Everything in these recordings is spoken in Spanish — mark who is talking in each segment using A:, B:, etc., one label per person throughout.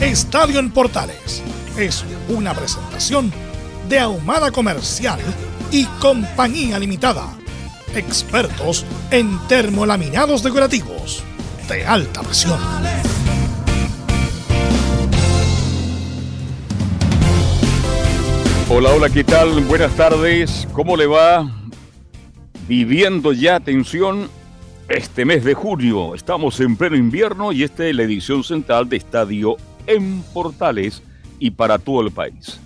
A: Estadio en Portales es una presentación de Ahumada Comercial y Compañía Limitada. Expertos en termolaminados decorativos de alta presión.
B: Hola, hola, ¿qué tal? Buenas tardes. ¿Cómo le va? Viviendo ya, atención, este mes de junio. Estamos en pleno invierno y esta es la edición central de Estadio en Portales y para todo el país.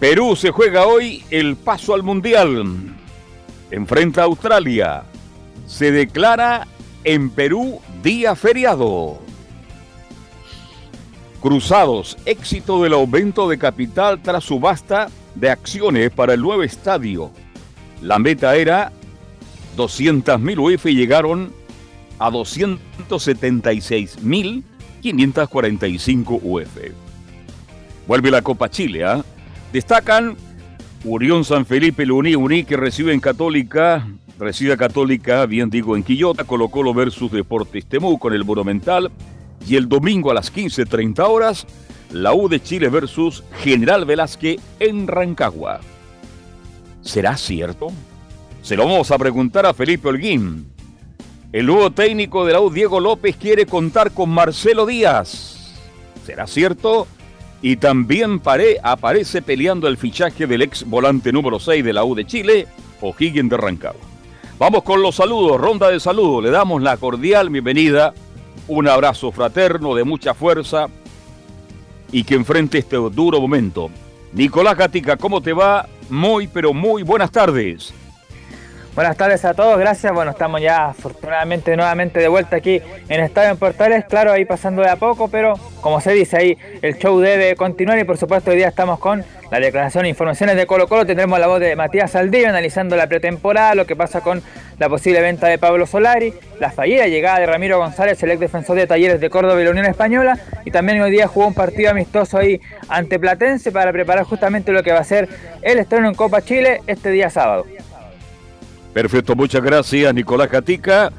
B: Perú se juega hoy el paso al Mundial. Enfrenta a Australia. Se declara en Perú día feriado. Cruzados, éxito del aumento de capital tras subasta de acciones para el nuevo estadio. La meta era 200.000 UF y llegaron a 276.000 545 UF. Vuelve la Copa Chile. ¿ah? Destacan Unión San Felipe, Luní, Uní que recibe en Católica, recibe Católica, bien digo, en Quillota, Colo Colo versus Deportes Temú con el Monumental. Y el domingo a las 15.30 horas, la U de Chile versus General Velázquez en Rancagua. ¿Será cierto? Se lo vamos a preguntar a Felipe Holguín, el nuevo técnico de la U, Diego López, quiere contar con Marcelo Díaz. ¿Será cierto? Y también aparece peleando el fichaje del ex volante número 6 de la U de Chile, O'Higgins de Rancagua. Vamos con los saludos, ronda de saludos. Le damos la cordial bienvenida, un abrazo fraterno de mucha fuerza y que enfrente este duro momento. Nicolás Gatica, ¿cómo te va? Muy, pero muy buenas tardes.
C: Buenas tardes a todos, gracias. Bueno, estamos ya afortunadamente nuevamente de vuelta aquí en Estadio en Portales, claro, ahí pasando de a poco, pero como se dice ahí, el show debe continuar y por supuesto hoy día estamos con la declaración e informaciones de Colo Colo. Tendremos la voz de Matías Saldivia analizando la pretemporada, lo que pasa con la posible venta de Pablo Solari, la fallida llegada de Ramiro González, el ex defensor de Talleres de Córdoba y la Unión Española, y también hoy día jugó un partido amistoso ahí ante Platense para preparar justamente lo que va a ser el estreno en Copa Chile este día sábado.
B: Perfecto, muchas gracias Nicolás Catica.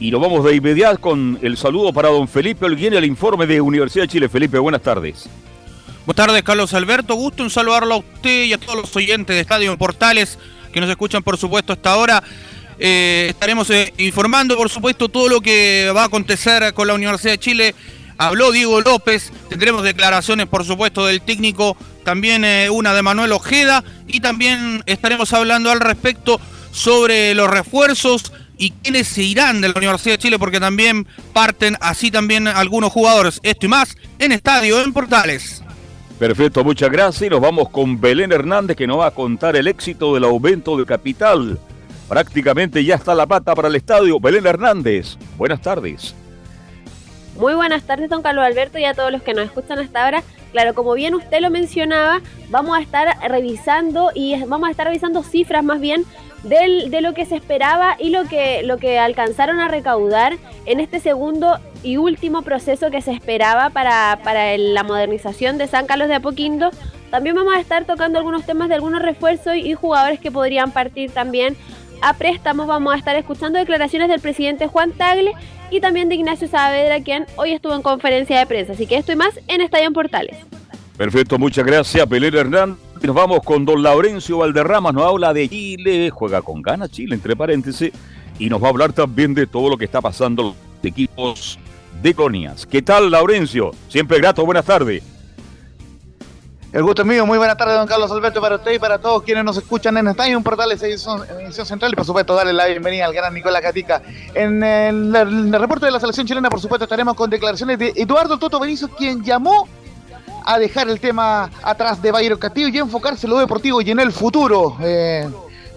B: Y nos vamos de inmediato con el saludo para don Felipe Olguín, el informe de Universidad de Chile. Felipe, buenas tardes.
D: Buenas tardes, Carlos Alberto. Gusto en saludarlo a usted y a todos los oyentes de Estadio Portales que nos escuchan, por supuesto, hasta ahora. Eh, estaremos eh, informando, por supuesto, todo lo que va a acontecer con la Universidad de Chile. Habló Diego López, tendremos declaraciones, por supuesto, del técnico, también eh, una de Manuel Ojeda y también estaremos hablando al respecto sobre los refuerzos y quiénes se irán de la Universidad de Chile, porque también parten así también algunos jugadores. Esto y más en Estadio, en Portales.
B: Perfecto, muchas gracias. Y nos vamos con Belén Hernández, que nos va a contar el éxito del aumento de capital. Prácticamente ya está la pata para el estadio. Belén Hernández, buenas tardes.
E: Muy buenas tardes, don Carlos Alberto, y a todos los que nos escuchan hasta ahora. Claro, como bien usted lo mencionaba, vamos a estar revisando y vamos a estar revisando cifras más bien de lo que se esperaba y lo que, lo que alcanzaron a recaudar en este segundo y último proceso que se esperaba para, para la modernización de San Carlos de Apoquindo. También vamos a estar tocando algunos temas de algunos refuerzos y jugadores que podrían partir también a préstamos. Vamos a estar escuchando declaraciones del presidente Juan Tagle y también de Ignacio Saavedra, quien hoy estuvo en conferencia de prensa. Así que esto y más en Estadio en Portales.
B: Perfecto, muchas gracias, Pelé Hernández. Nos vamos con don Laurencio Valderrama, nos habla de Chile, juega con ganas Chile, entre paréntesis, y nos va a hablar también de todo lo que está pasando los equipos de Conias. ¿Qué tal, Laurencio? Siempre grato, buenas tardes.
F: El gusto es mío, muy buenas tardes, don Carlos Alberto, para usted y para todos quienes nos escuchan en Estadio Portales, edición, edición central, y por supuesto darle la bienvenida al gran Nicolás Catica. En el, reporte de la selección chilena, por supuesto, estaremos con declaraciones de Eduardo Toto Benítez, quien llamó a dejar el tema atrás de Bayero Castillo y enfocarse en lo deportivo y en el futuro. Eh,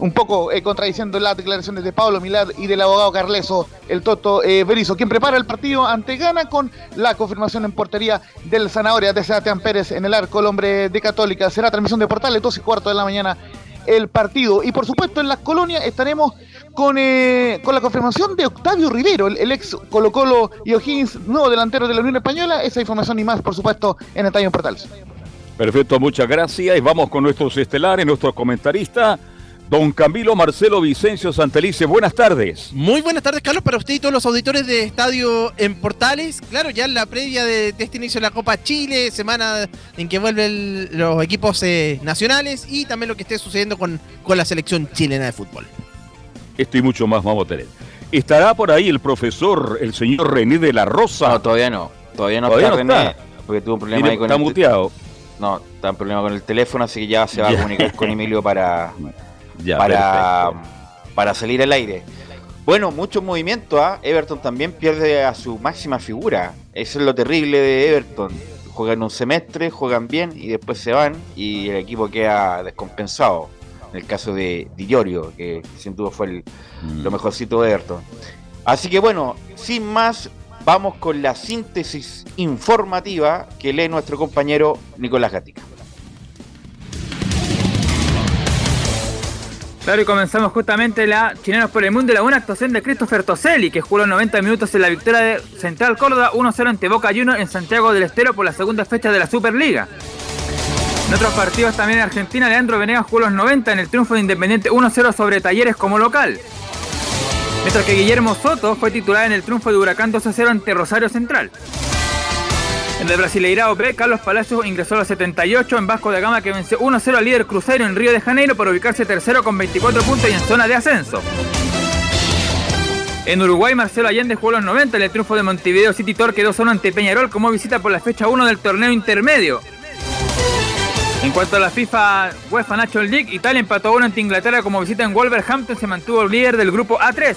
F: un poco eh, contradiciendo las declaraciones de Pablo Milad y del abogado Carleso, el Toto eh, Berizo, quien prepara el partido ante Gana con la confirmación en portería del Zanahoria de Sebastián Pérez en el arco, el hombre de Católica. Será transmisión de Portales, 12 y cuarto de la mañana el partido. Y por supuesto en las colonias estaremos con, eh, con la confirmación de Octavio Rivero, el, ex Colo Colo y O'Higgins, nuevo delantero de la Unión Española. Esa información y más, por supuesto, en Estadio Portales.
B: Perfecto, muchas gracias. Y vamos con nuestros estelares, nuestros comentaristas. Don Camilo Marcelo Vicencio Santelice, buenas tardes.
G: Muy buenas tardes, Carlos, para usted y todos los auditores de Estadio en Portales. Claro, ya en la previa de, este inicio de la Copa Chile, semana en que vuelven los equipos eh, nacionales y también lo que esté sucediendo con, con la selección chilena de fútbol.
B: Esto y mucho más vamos a tener. ¿Estará por ahí el profesor, el señor René de la Rosa?
H: No, todavía no. Todavía no está René, porque tuvo un problema ahí con
B: Está muteado.
H: No, está un problema con el teléfono, así que ya se va a comunicar con Emilio para para, para salir al aire. Bueno, mucho movimiento. ¿ah? Everton también pierde a su máxima figura. Eso es lo terrible de Everton. Juegan un semestre, juegan bien y después se van y el equipo queda descompensado. En el caso de Di que sin duda fue el, lo mm. mejorcito de Everton. Así que bueno, sin más, vamos con la síntesis informativa que lee nuestro compañero Nicolás Gatica.
C: Claro, y comenzamos justamente la Chilenos por el Mundo y la buena actuación de Christopher Toselli, que jugó los 90 minutos en la victoria de Central Córdoba 1-0 ante Boca Juniors en Santiago del Estero por la segunda fecha de la Superliga. En otros partidos también en Argentina, Leandro Venegas jugó los 90 en el triunfo de Independiente 1-0 sobre Talleres como local. Mientras que Guillermo Soto fue titular en el triunfo de Huracán 2-0 ante Rosario Central. En el Brasileirao B, Carlos Palacios ingresó a los 78 en Vasco de Gama que venció 1-0 al líder Cruzeiro en Río de Janeiro por ubicarse tercero con 24 puntos y en zona de ascenso. En Uruguay, Marcelo Allende jugó los 90 en el triunfo de Montevideo City Torque 2-1 ante Peñarol como visita por la fecha 1 del torneo intermedio. En cuanto a la FIFA UEFA National League, Italia empató 1 ante Inglaterra como visita en Wolverhampton se mantuvo líder del grupo A3.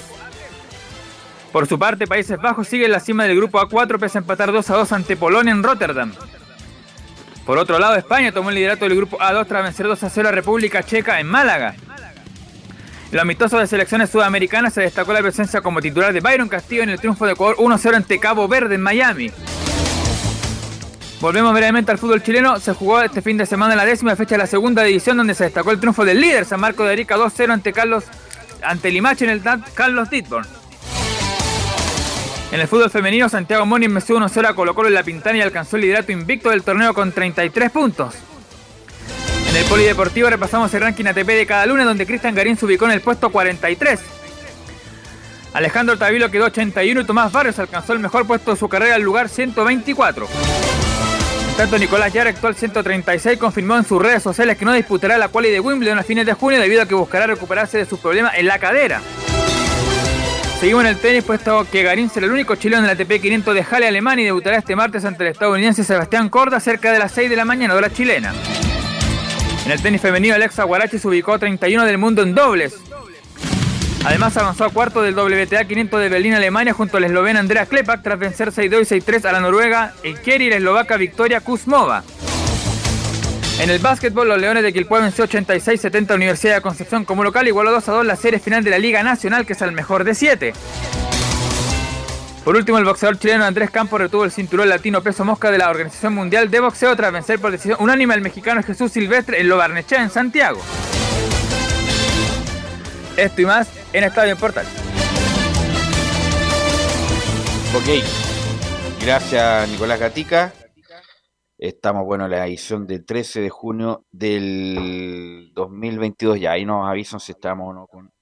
C: Por su parte, Países Bajos sigue en la cima del grupo A4 pese a empatar 2 a 2 ante Polonia en Rotterdam. Por otro lado, España tomó el liderato del grupo A2 tras vencer 2 a 0 a República Checa en Málaga. En los amistosos de selecciones sudamericanas se destacó la presencia como titular de Byron Castillo en el triunfo de Ecuador 1-0 ante Cabo Verde en Miami. Volvemos brevemente al fútbol chileno. Se jugó este fin de semana la décima fecha de la segunda división donde se destacó el triunfo del líder San Marco de Arica 2-0 ante Carlos ante Limache en el Carlos Ditborn. En el fútbol femenino, Santiago Moni venció 1-0 a Colo Colo en la Pintana y alcanzó el liderato invicto del torneo con 33 puntos. En el polideportivo repasamos el ranking ATP de cada lunes donde Cristian Garín se ubicó en el puesto 43. Alejandro Tavilo quedó 81 y Tomás Barrios alcanzó el mejor puesto de su carrera al lugar 124. tanto, Nicolás Yara, actual 136, confirmó en sus redes sociales que no disputará la quali de Wimbledon a fines de junio debido a que buscará recuperarse de sus problemas en la cadera. Seguimos en el tenis, puesto que Garín será el único chileno en la ATP 500 de Halle, Alemania y debutará este martes ante el estadounidense Sebastián Corda cerca de las 6 de la mañana, hora chilena. En el tenis femenino, Alexa Guarachi se ubicó 31 del mundo en dobles. Además avanzó a cuarto del WTA 500 de Berlín, Alemania, junto al esloveno Andrea Klepak tras vencer 6-2 y 6-3 a la noruega Eikeri y la eslovaca Victoria Kuzmova. En el básquetbol, los Leones de Quilpué venció 86-70 a Universidad de Concepción como local, igualó 2 a 2 la serie final de la Liga Nacional, que es el mejor de 7. Por último, el boxeador chileno Andrés Campos retuvo el cinturón latino peso mosca de la Organización Mundial de Boxeo tras vencer por decisión unánime al mexicano Jesús Silvestre en Lo Barnechea en Santiago. Esto y más en Estadio Portal.
H: Ok. Gracias, Nicolás Gatica. Estamos, bueno, en la edición del 13 de junio del 2022. Ya ahí nos avisan si estamos no con,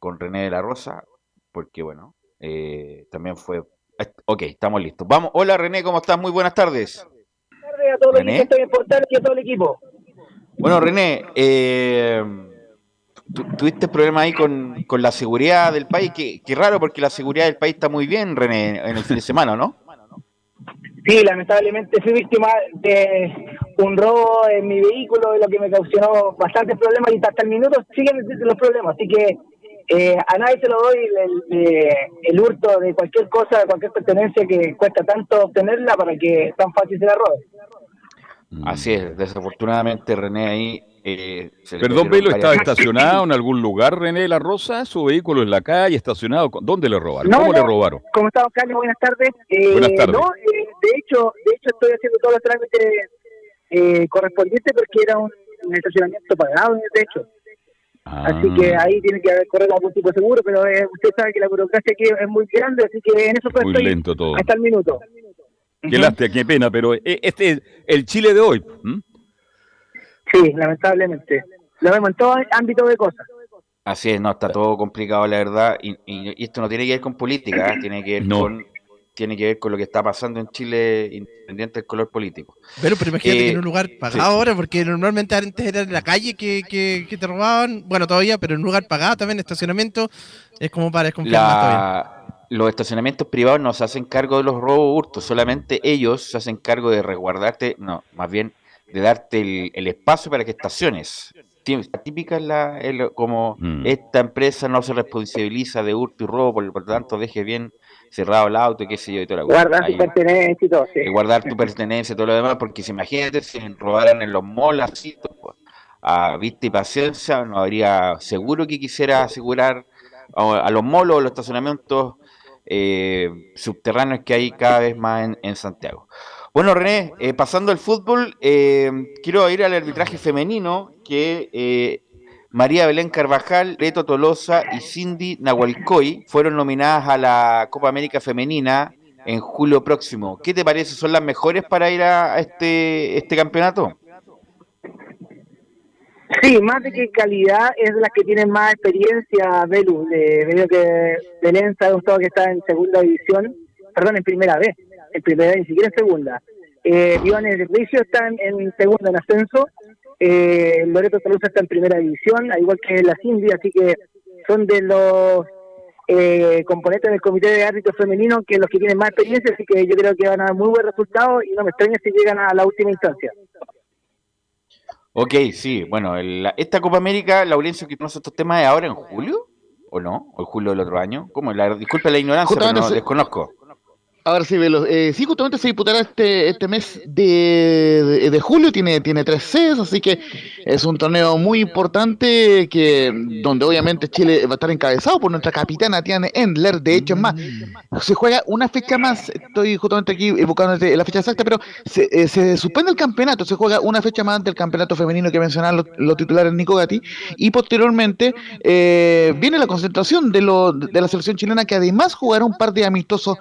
H: con René de la Rosa, porque, bueno, eh, también fue. Ok, estamos listos. Vamos, hola René, ¿cómo estás? Muy buenas tardes.
I: Buenas tardes a todo el equipo, y a todo el equipo.
H: Bueno, René, eh, tuviste problemas ahí con, con, la seguridad del país. Qué, qué raro, porque la seguridad del país está muy bien, René, en el fin de semana, ¿no?
I: Sí, lamentablemente fui víctima de un robo en mi vehículo, lo que me causó bastantes problemas y hasta el minuto siguen los problemas. Así que eh, a nadie se lo doy el, el, hurto de cualquier cosa, de cualquier pertenencia que cuesta tanto obtenerla para que tan fácil se la robe.
H: Así es, desafortunadamente René ahí
B: eh, Perdón, Velo, ¿estaba estacionado en algún lugar, René de la Rosa? ¿Su vehículo en la calle, estacionado? ¿Dónde le robaron? ¿Cómo le robaron?
I: ¿Cómo estamos, Carlos? Buenas tardes. Eh,
B: Buenas tardes.
I: No, eh, de, hecho, de hecho, estoy haciendo todos los trámites eh, correspondientes porque era un, estacionamiento pagado, de hecho. Así que ah. ahí tiene que haber correr algún tipo de seguro, pero eh, usted sabe que la burocracia aquí es muy grande, así que en eso
B: muy lento todo.
I: hasta el minuto.
B: Qué lástima, qué pena, pero este es el Chile de hoy.
I: Sí, lamentablemente. Lo vemos en todo ámbito de cosas.
H: Así es, no, está todo complicado, la verdad, y, esto no tiene que ver con política, ¿eh? tiene que ver con tiene que ver con lo que está pasando en Chile, independiente del color político.
G: Pero, pero imagínate que en un lugar pagado ahora, porque normalmente antes era en la calle que, que, te robaban, bueno, todavía, pero en un lugar pagado también, estacionamiento, es como para desconfiar
H: más Los estacionamientos privados no se hacen cargo de los robos hurtos, solamente ellos se hacen cargo de resguardarte, no, más bien de darte el, espacio para que estaciones. Típica es la, como mm. esta empresa no se responsabiliza de hurto y robo, por, lo tanto deje bien cerrado el auto, qué sé yo, y toda la
I: Guardar tu pertenencia y todo,
H: guardar tu pertenencia y todo lo demás, porque si imagínate si robaran en los malls así, pues, a vista y paciencia, no habría seguro que quisiera asegurar a, los molos o los estacionamientos eh, subterráneos que hay cada vez más en, en Santiago. Bueno, René, eh, pasando al fútbol, eh, quiero ir al arbitraje femenino que eh, María Belén Carvajal, Reto Tolosa y Cindy Nahualcoy fueron nominadas a la Copa América Femenina en julio próximo. ¿Qué te parece? ¿Son las mejores para ir a este, este campeonato?
I: Sí, más de que calidad es la que tienen más experiencia, Belu. veo que Belén se ha gustado que está en segunda división, perdón, en primera vez en primera, ni siquiera en segunda. Eh, Iván Ricio está en, en segunda en ascenso, eh, Loreto Talusa está en primera división, al igual que la Cindy, así que son de los eh, componentes del comité de árbitros femenino que los que tienen más experiencia, así que yo creo que van a dar muy buen resultado y no me extraña si llegan a la última instancia.
H: Ok, sí, bueno, esta Copa América, Laurencio, que conoce estos temas, ¿es ahora en julio? ¿O no? ¿O en julio del otro año? ¿Cómo? La, disculpe la ignorancia, pero no, desconozco.
F: Ahora sí, Velo. Eh, sí, justamente se disputará este, este mes de, de, julio, tiene, tiene tres sedes, así que es un torneo muy importante que donde obviamente Chile va a estar encabezado por nuestra capitana Tiane Endler. De hecho, es más, se juega una fecha más, estoy justamente aquí buscando la fecha exacta, pero se, eh, se, suspende el campeonato, se juega una fecha más del campeonato femenino que mencionaron los, titulares Nico Gatti, y posteriormente eh, viene la concentración de, lo, de la selección chilena que además jugará un par de amistosos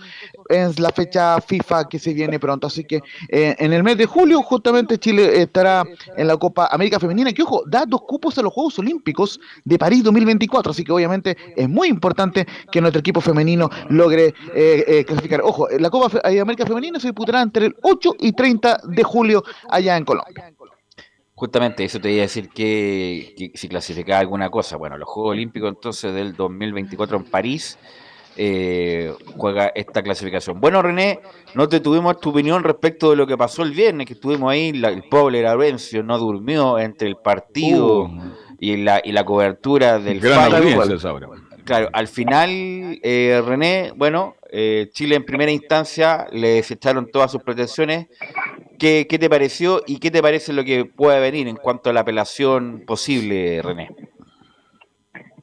F: en la fecha FIFA que se viene pronto. Así que eh, en el mes de julio justamente Chile estará en la Copa América Femenina, que ojo, da dos cupos a los Juegos Olímpicos de París 2024. Así que obviamente es muy importante que nuestro equipo femenino logre eh, eh, clasificar. Ojo, la Copa América Femenina se disputará entre el 8 y 30 de julio allá en Colombia.
H: Justamente, eso te iba a decir que, que si clasificaba alguna cosa. Bueno, los Juegos Olímpicos entonces del 2024 en París eh, juega esta clasificación. Bueno, René, no te tuvimos tu opinión respecto de lo que pasó el viernes, que estuvimos ahí, el pobre Laurencio no durmió entre el partido uh. y, la, y la cobertura del Claro, al final, eh, René, bueno, eh, Chile en primera instancia le desecharon todas sus pretensiones. ¿Qué, ¿Qué te pareció y qué te parece lo que puede venir en cuanto a la apelación posible, René?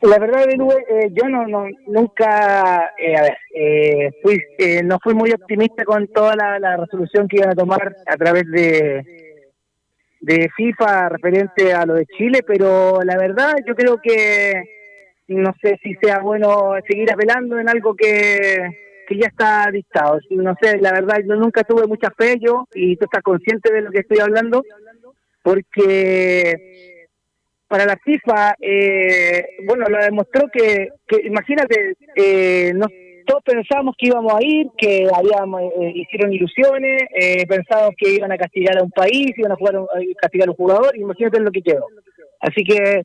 I: La verdad, eh, yo no, no nunca, eh, a ver, eh, fui, eh, no fui muy optimista con toda la, resolución que iban a tomar a través de, de FIFA referente a lo de Chile, pero la verdad yo creo que no sé si sea bueno seguir apelando en algo que, que ya está dictado. No sé, la verdad yo nunca tuve mucha fe yo y tú estás consciente de lo que estoy hablando, porque para la FIFA, eh, bueno, lo demostró que, que imagínate, eh, todos pensábamos que íbamos a ir, que habíamos, eh, hicieron ilusiones, eh, pensábamos que iban a castigar a un país, iban a, jugar a castigar a un jugador, imagínate lo que quedó. Así que,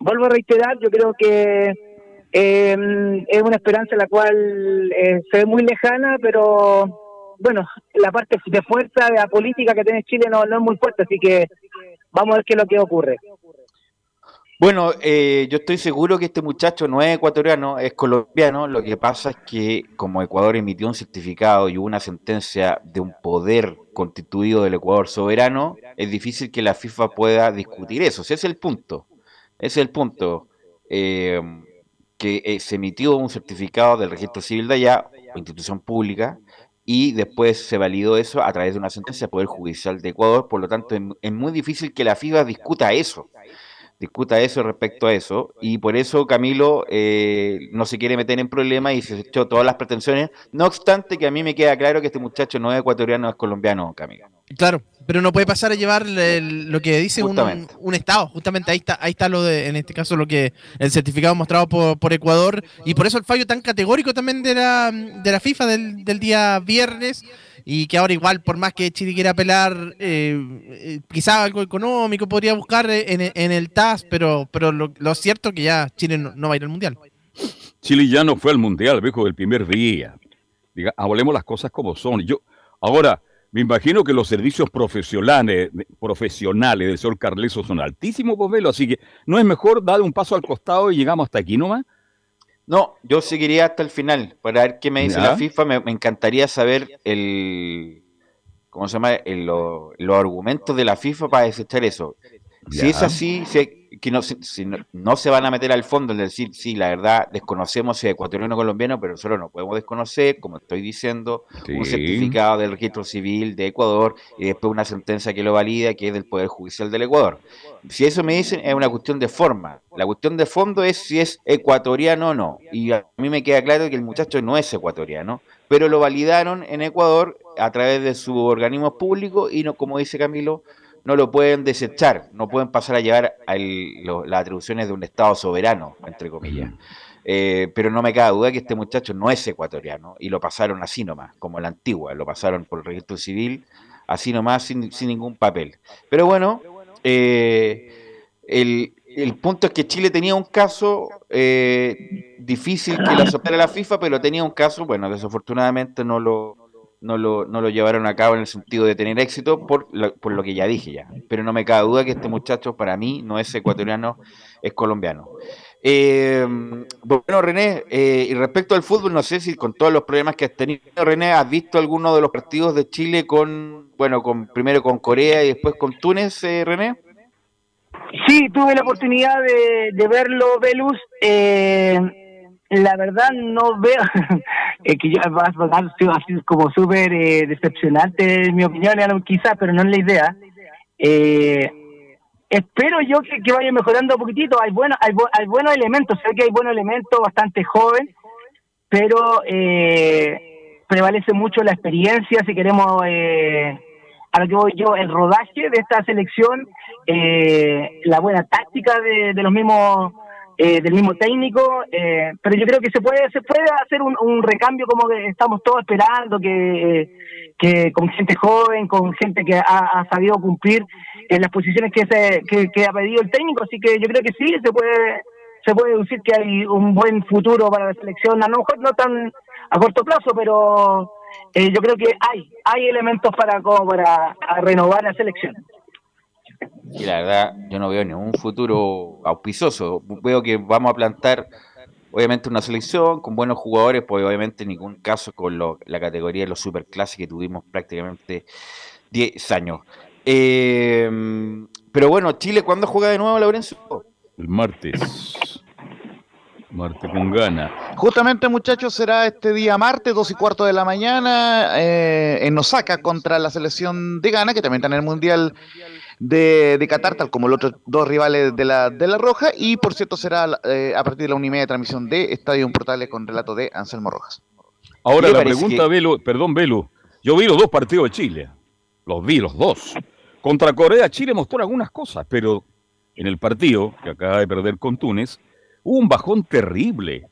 I: vuelvo a reiterar, yo creo que es una esperanza la cual se ve muy lejana, pero bueno, la parte de fuerza de la política que tiene Chile no, no es muy fuerte, así que vamos a ver qué es lo que ocurre.
H: Bueno, eh, yo estoy seguro que este muchacho no es ecuatoriano, es colombiano. Lo que pasa es que como Ecuador emitió un certificado y una sentencia de un poder constituido del Ecuador soberano, es difícil que la FIFA pueda discutir eso. Ese es el punto. Ese es el punto. Eh, que eh, se emitió un certificado del registro civil de allá, institución pública, y después se validó eso a través de una sentencia del Poder Judicial de Ecuador. Por lo tanto, es muy difícil que la FIFA discuta eso discuta eso respecto a eso. Y por eso Camilo eh, no se quiere meter en problemas y se echó todas las pretensiones. No obstante, que a mí me queda claro que este muchacho no es ecuatoriano, es colombiano, Camilo.
G: Claro, pero no puede pasar a llevar lo que dice un, un, Estado. Justamente ahí está, ahí está lo de, en este caso, lo que el certificado mostrado por, por Ecuador. Y por eso el fallo tan categórico también de la, de la FIFA del, del día viernes y que ahora igual, por más que Chile quiera apelar, eh, eh quizá algo económico podría buscar en, el TAS, pero, pero lo, cierto es que ya Chile no, va a ir al Mundial.
B: Chile ya no fue al Mundial, viejo, del primer día. Diga, hablemos las cosas como son. Yo, ahora, me imagino que los servicios profesionales, profesionales del señor Carleso son altísimos, Velo, así que no es mejor dar un paso al costado y llegamos hasta aquí nomás.
H: No, yo seguiría hasta el final para ver qué me dice la FIFA. Me, encantaría saber el, ¿cómo se llama? los argumentos de la FIFA para desechar eso. Si es así, que no, si no, se van a meter al fondo, es decir, sí, la verdad, desconocemos si es ecuatoriano o colombiano, pero nosotros no podemos desconocer, como estoy diciendo, un certificado del registro civil de Ecuador y después una sentencia que lo valida, que es del Poder Judicial del Ecuador. Si eso me dicen, es una cuestión de forma. La cuestión de fondo es si es ecuatoriano o no. Y a mí me queda claro que el muchacho no es ecuatoriano, pero lo validaron en Ecuador a través de su organismo público y no, como dice Camilo, no lo pueden desechar, no pueden pasar a llevar las atribuciones de un Estado soberano, entre comillas. Eh, pero no me cabe duda que este muchacho no es ecuatoriano y lo pasaron así nomás, como la antigua, lo pasaron por el registro civil, así nomás, sin, ningún papel. Pero bueno, eh, el, punto es que Chile tenía un caso eh, difícil que lo aceptara la FIFA, pero tenía un caso, bueno, desafortunadamente no lo, no lo, no lo llevaron a cabo en el sentido de tener éxito por lo, por lo que ya dije ya. Pero no me cabe duda que este muchacho para mí no es ecuatoriano, es colombiano. Eh, bueno, René, eh, y respecto al fútbol, no sé si con todos los problemas que has tenido, René, ¿has visto alguno de los partidos de Chile con, bueno, con primero con Corea y después con Túnez, eh, René?
I: Sí, tuve la oportunidad de, de verlo, Velus. Eh, la verdad no veo que ya va a ser así como súper eh, decepcionante en mi opinión quizás pero no es la idea eh, espero yo que, vaya mejorando un poquitito. Hay bueno hay, hay buenos elementos. Sé que hay buenos elementos bastante joven pero eh, prevalece mucho la experiencia. Si queremos eh, a lo que voy yo el rodaje de esta selección la buena táctica de, los mismos eh, del mismo técnico, eh, pero yo creo que se puede se puede hacer un, recambio como que estamos todos esperando, que, que con gente joven, con gente que ha, sabido cumplir en las posiciones que, se, que, ha pedido el técnico, así que yo creo que sí, se puede se puede decir que hay un buen futuro para la selección, a lo mejor no tan a corto plazo, pero eh, yo creo que hay hay elementos para como para renovar la selección.
H: Y la verdad, yo no veo ningún futuro auspicioso. Veo que vamos a plantar, obviamente, una selección con buenos jugadores, pues obviamente en ningún caso con la categoría de los superclases que tuvimos prácticamente 10 años. Eh, pero bueno, Chile, ¿cuándo juega de nuevo, Lorenzo?
B: El martes. Martes con gana.
F: Justamente, muchachos, será este día martes, dos y cuarto de la mañana, eh, en Osaka contra la selección de Ghana, que también está en el Mundial de, de, Qatar, tal como los otros dos rivales de la, de la Roja. Y por cierto, será eh, a partir de la una y media de transmisión de Estadio Portales con relato de Anselmo Rojas.
B: Ahora la pregunta, Velo, perdón, Velo. Yo vi los dos partidos de Chile. Los vi, los dos. Contra Corea, Chile mostró algunas cosas, pero en el partido que acaba de perder con Túnez, hubo un bajón terrible.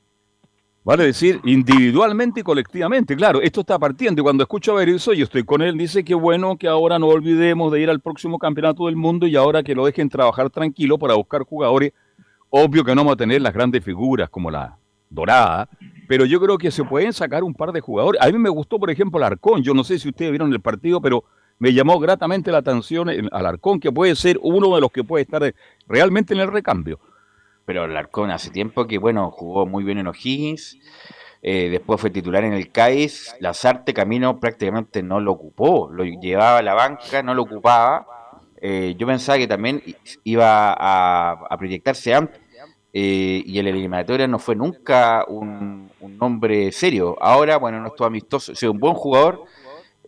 B: Vale decir, individualmente y colectivamente. Claro, esto está partiendo. Y cuando escucho a Berizzo, yo estoy con él, dice que bueno que ahora no olvidemos de ir al próximo campeonato del mundo y ahora que lo dejen trabajar tranquilo para buscar jugadores. Obvio que no vamos a tener las grandes figuras como la dorada, pero yo creo que se pueden sacar un par de jugadores. A mí me gustó, por ejemplo, el Arcón. Yo no sé si ustedes vieron el partido, pero me llamó gratamente la atención al Arcón, que puede ser uno de los que puede estar realmente en el recambio.
H: Pero el Arcón hace tiempo que, bueno, jugó muy bien en O'Higgins, eh, después fue titular en el CAIS, Lazarte Camino prácticamente no lo ocupó, lo llevaba a la banca, no lo ocupaba. Eh, yo pensaba que también iba a, proyectarse antes eh, y el eliminatorio no fue nunca un, un, nombre serio. Ahora, bueno, no estuvo amistoso, es un buen jugador,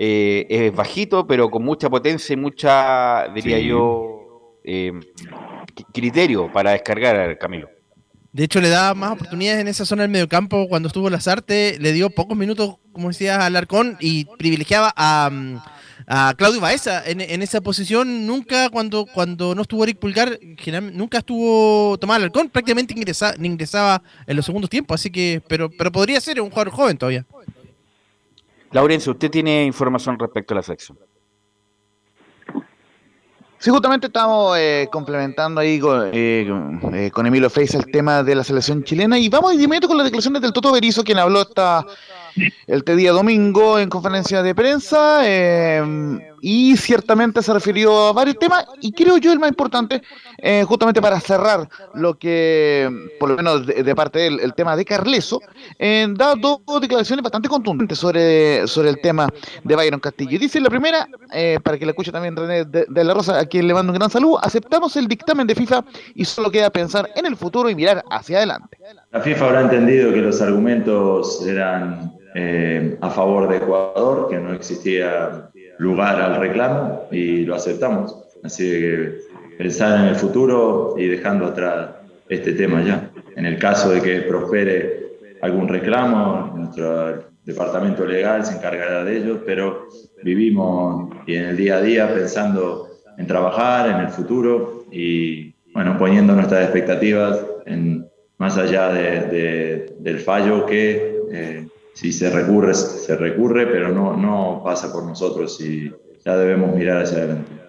H: es bajito, pero con mucha potencia y mucha, diría yo, criterio para descargar, Camilo.
G: De hecho, le daba más oportunidades en esa zona del mediocampo cuando estuvo Lazarte, le dio pocos minutos, como decías, al Arcón y privilegiaba a, a Claudio Baeza en, esa posición. Nunca, cuando, cuando no estuvo Eric Pulgar, nunca estuvo Tomás Alarcón, prácticamente ingresaba, ingresaba en los segundos tiempos, así que, pero, pero podría ser un jugador joven todavía.
H: Laurencio, ¿usted tiene información respecto a la selección?
F: Sí, justamente estamos eh, complementando ahí con, eh, eh, con Emilio Feis el tema de la selección chilena y vamos de inmediato con las declaraciones del Toto Berizo, quien habló esta, el día domingo en conferencia de prensa y ciertamente se refirió a varios temas y creo yo el más importante, eh, justamente para cerrar lo que, por lo menos de, parte del el tema de Carleso, eh, da dos declaraciones bastante contundentes sobre, sobre el tema de Byron Castillo. Dice la primera, eh, para que la escuche también René de, la Rosa, a quien le mando un gran saludo, aceptamos el dictamen de FIFA y solo queda pensar en el futuro y mirar hacia adelante.
J: La FIFA habrá entendido que los argumentos eran eh, a favor de Ecuador, que no existía lugar al reclamo y lo aceptamos. Así que pensar en el futuro y dejando atrás este tema ya. En el caso de que prospere algún reclamo, nuestro departamento legal se encargará de ello, pero vivimos y en el día a día pensando en trabajar, en el futuro y bueno, poniendo nuestras expectativas en, más allá de, del fallo que eh, si se recurre, se recurre, pero no, no pasa por nosotros y ya debemos mirar hacia adelante.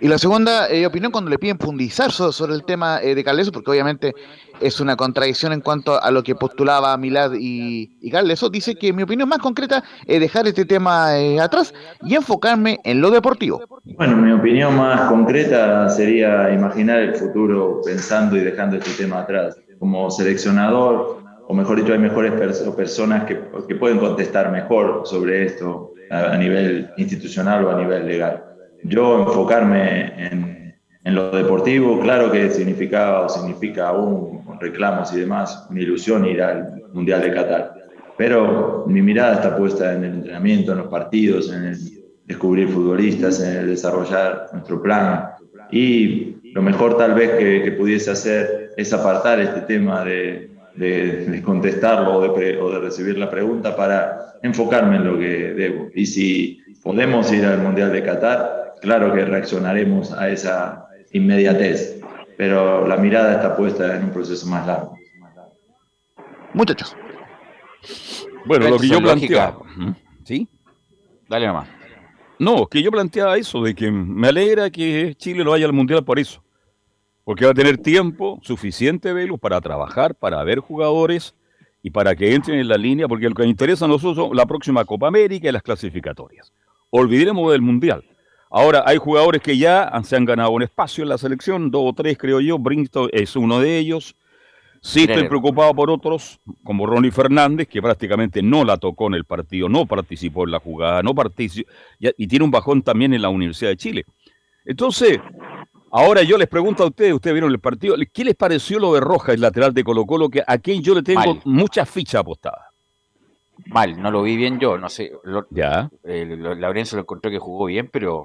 F: Y la segunda eh, opinión cuando le piden fundizar sobre, el tema eh, de Carleso, porque obviamente es una contradicción en cuanto a lo que postulaba Milad y, y Carleso, dice que mi opinión más concreta es dejar este tema eh, atrás y enfocarme en lo deportivo.
J: Bueno, mi opinión más concreta sería imaginar el futuro pensando y dejando este tema atrás. Como seleccionador, o mejor dicho, hay mejores personas que, que, pueden contestar mejor sobre esto a, nivel institucional o a nivel legal. Yo enfocarme en, en, lo deportivo, claro que significaba o significa aún con reclamos y demás, mi ilusión ir al Mundial de Qatar. Pero mi mirada está puesta en el entrenamiento, en los partidos, en el descubrir futbolistas, en el desarrollar nuestro plan. Y lo mejor tal vez que, que pudiese hacer es apartar este tema de, de, contestarlo o de, o de, recibir la pregunta para enfocarme en lo que debo. Y si podemos ir al Mundial de Qatar, claro que reaccionaremos a esa inmediatez, pero la mirada está puesta en un proceso más largo.
F: Muchachos.
B: Bueno, lo que yo planteaba. ¿Sí?
H: Dale nomás.
B: No, que yo planteaba eso, de que me alegra que Chile no vaya al Mundial por eso. Porque va a tener tiempo suficiente, Velo, para trabajar, para ver jugadores y para que entren en la línea, porque lo que nos interesa a nosotros es la próxima Copa América y las clasificatorias. Olvidemos del Mundial. Ahora, hay jugadores que ya se han ganado un espacio en la selección, dos o tres creo yo, Brinsto es uno de ellos. Sí estoy preocupado por otros, como Ronnie Fernández, que prácticamente no la tocó en el partido, no participó en la jugada, no participó, y tiene un bajón también en la Universidad de Chile. Entonces, Ahora yo les pregunto a ustedes, ustedes vieron el partido, ¿qué les pareció lo de Roja, el lateral de Colo Colo, que a quien yo le tengo muchas fichas apostadas?
H: Mal, no lo vi bien yo, no sé.
B: ya.
H: Eh, Laurencio lo encontró que jugó bien, pero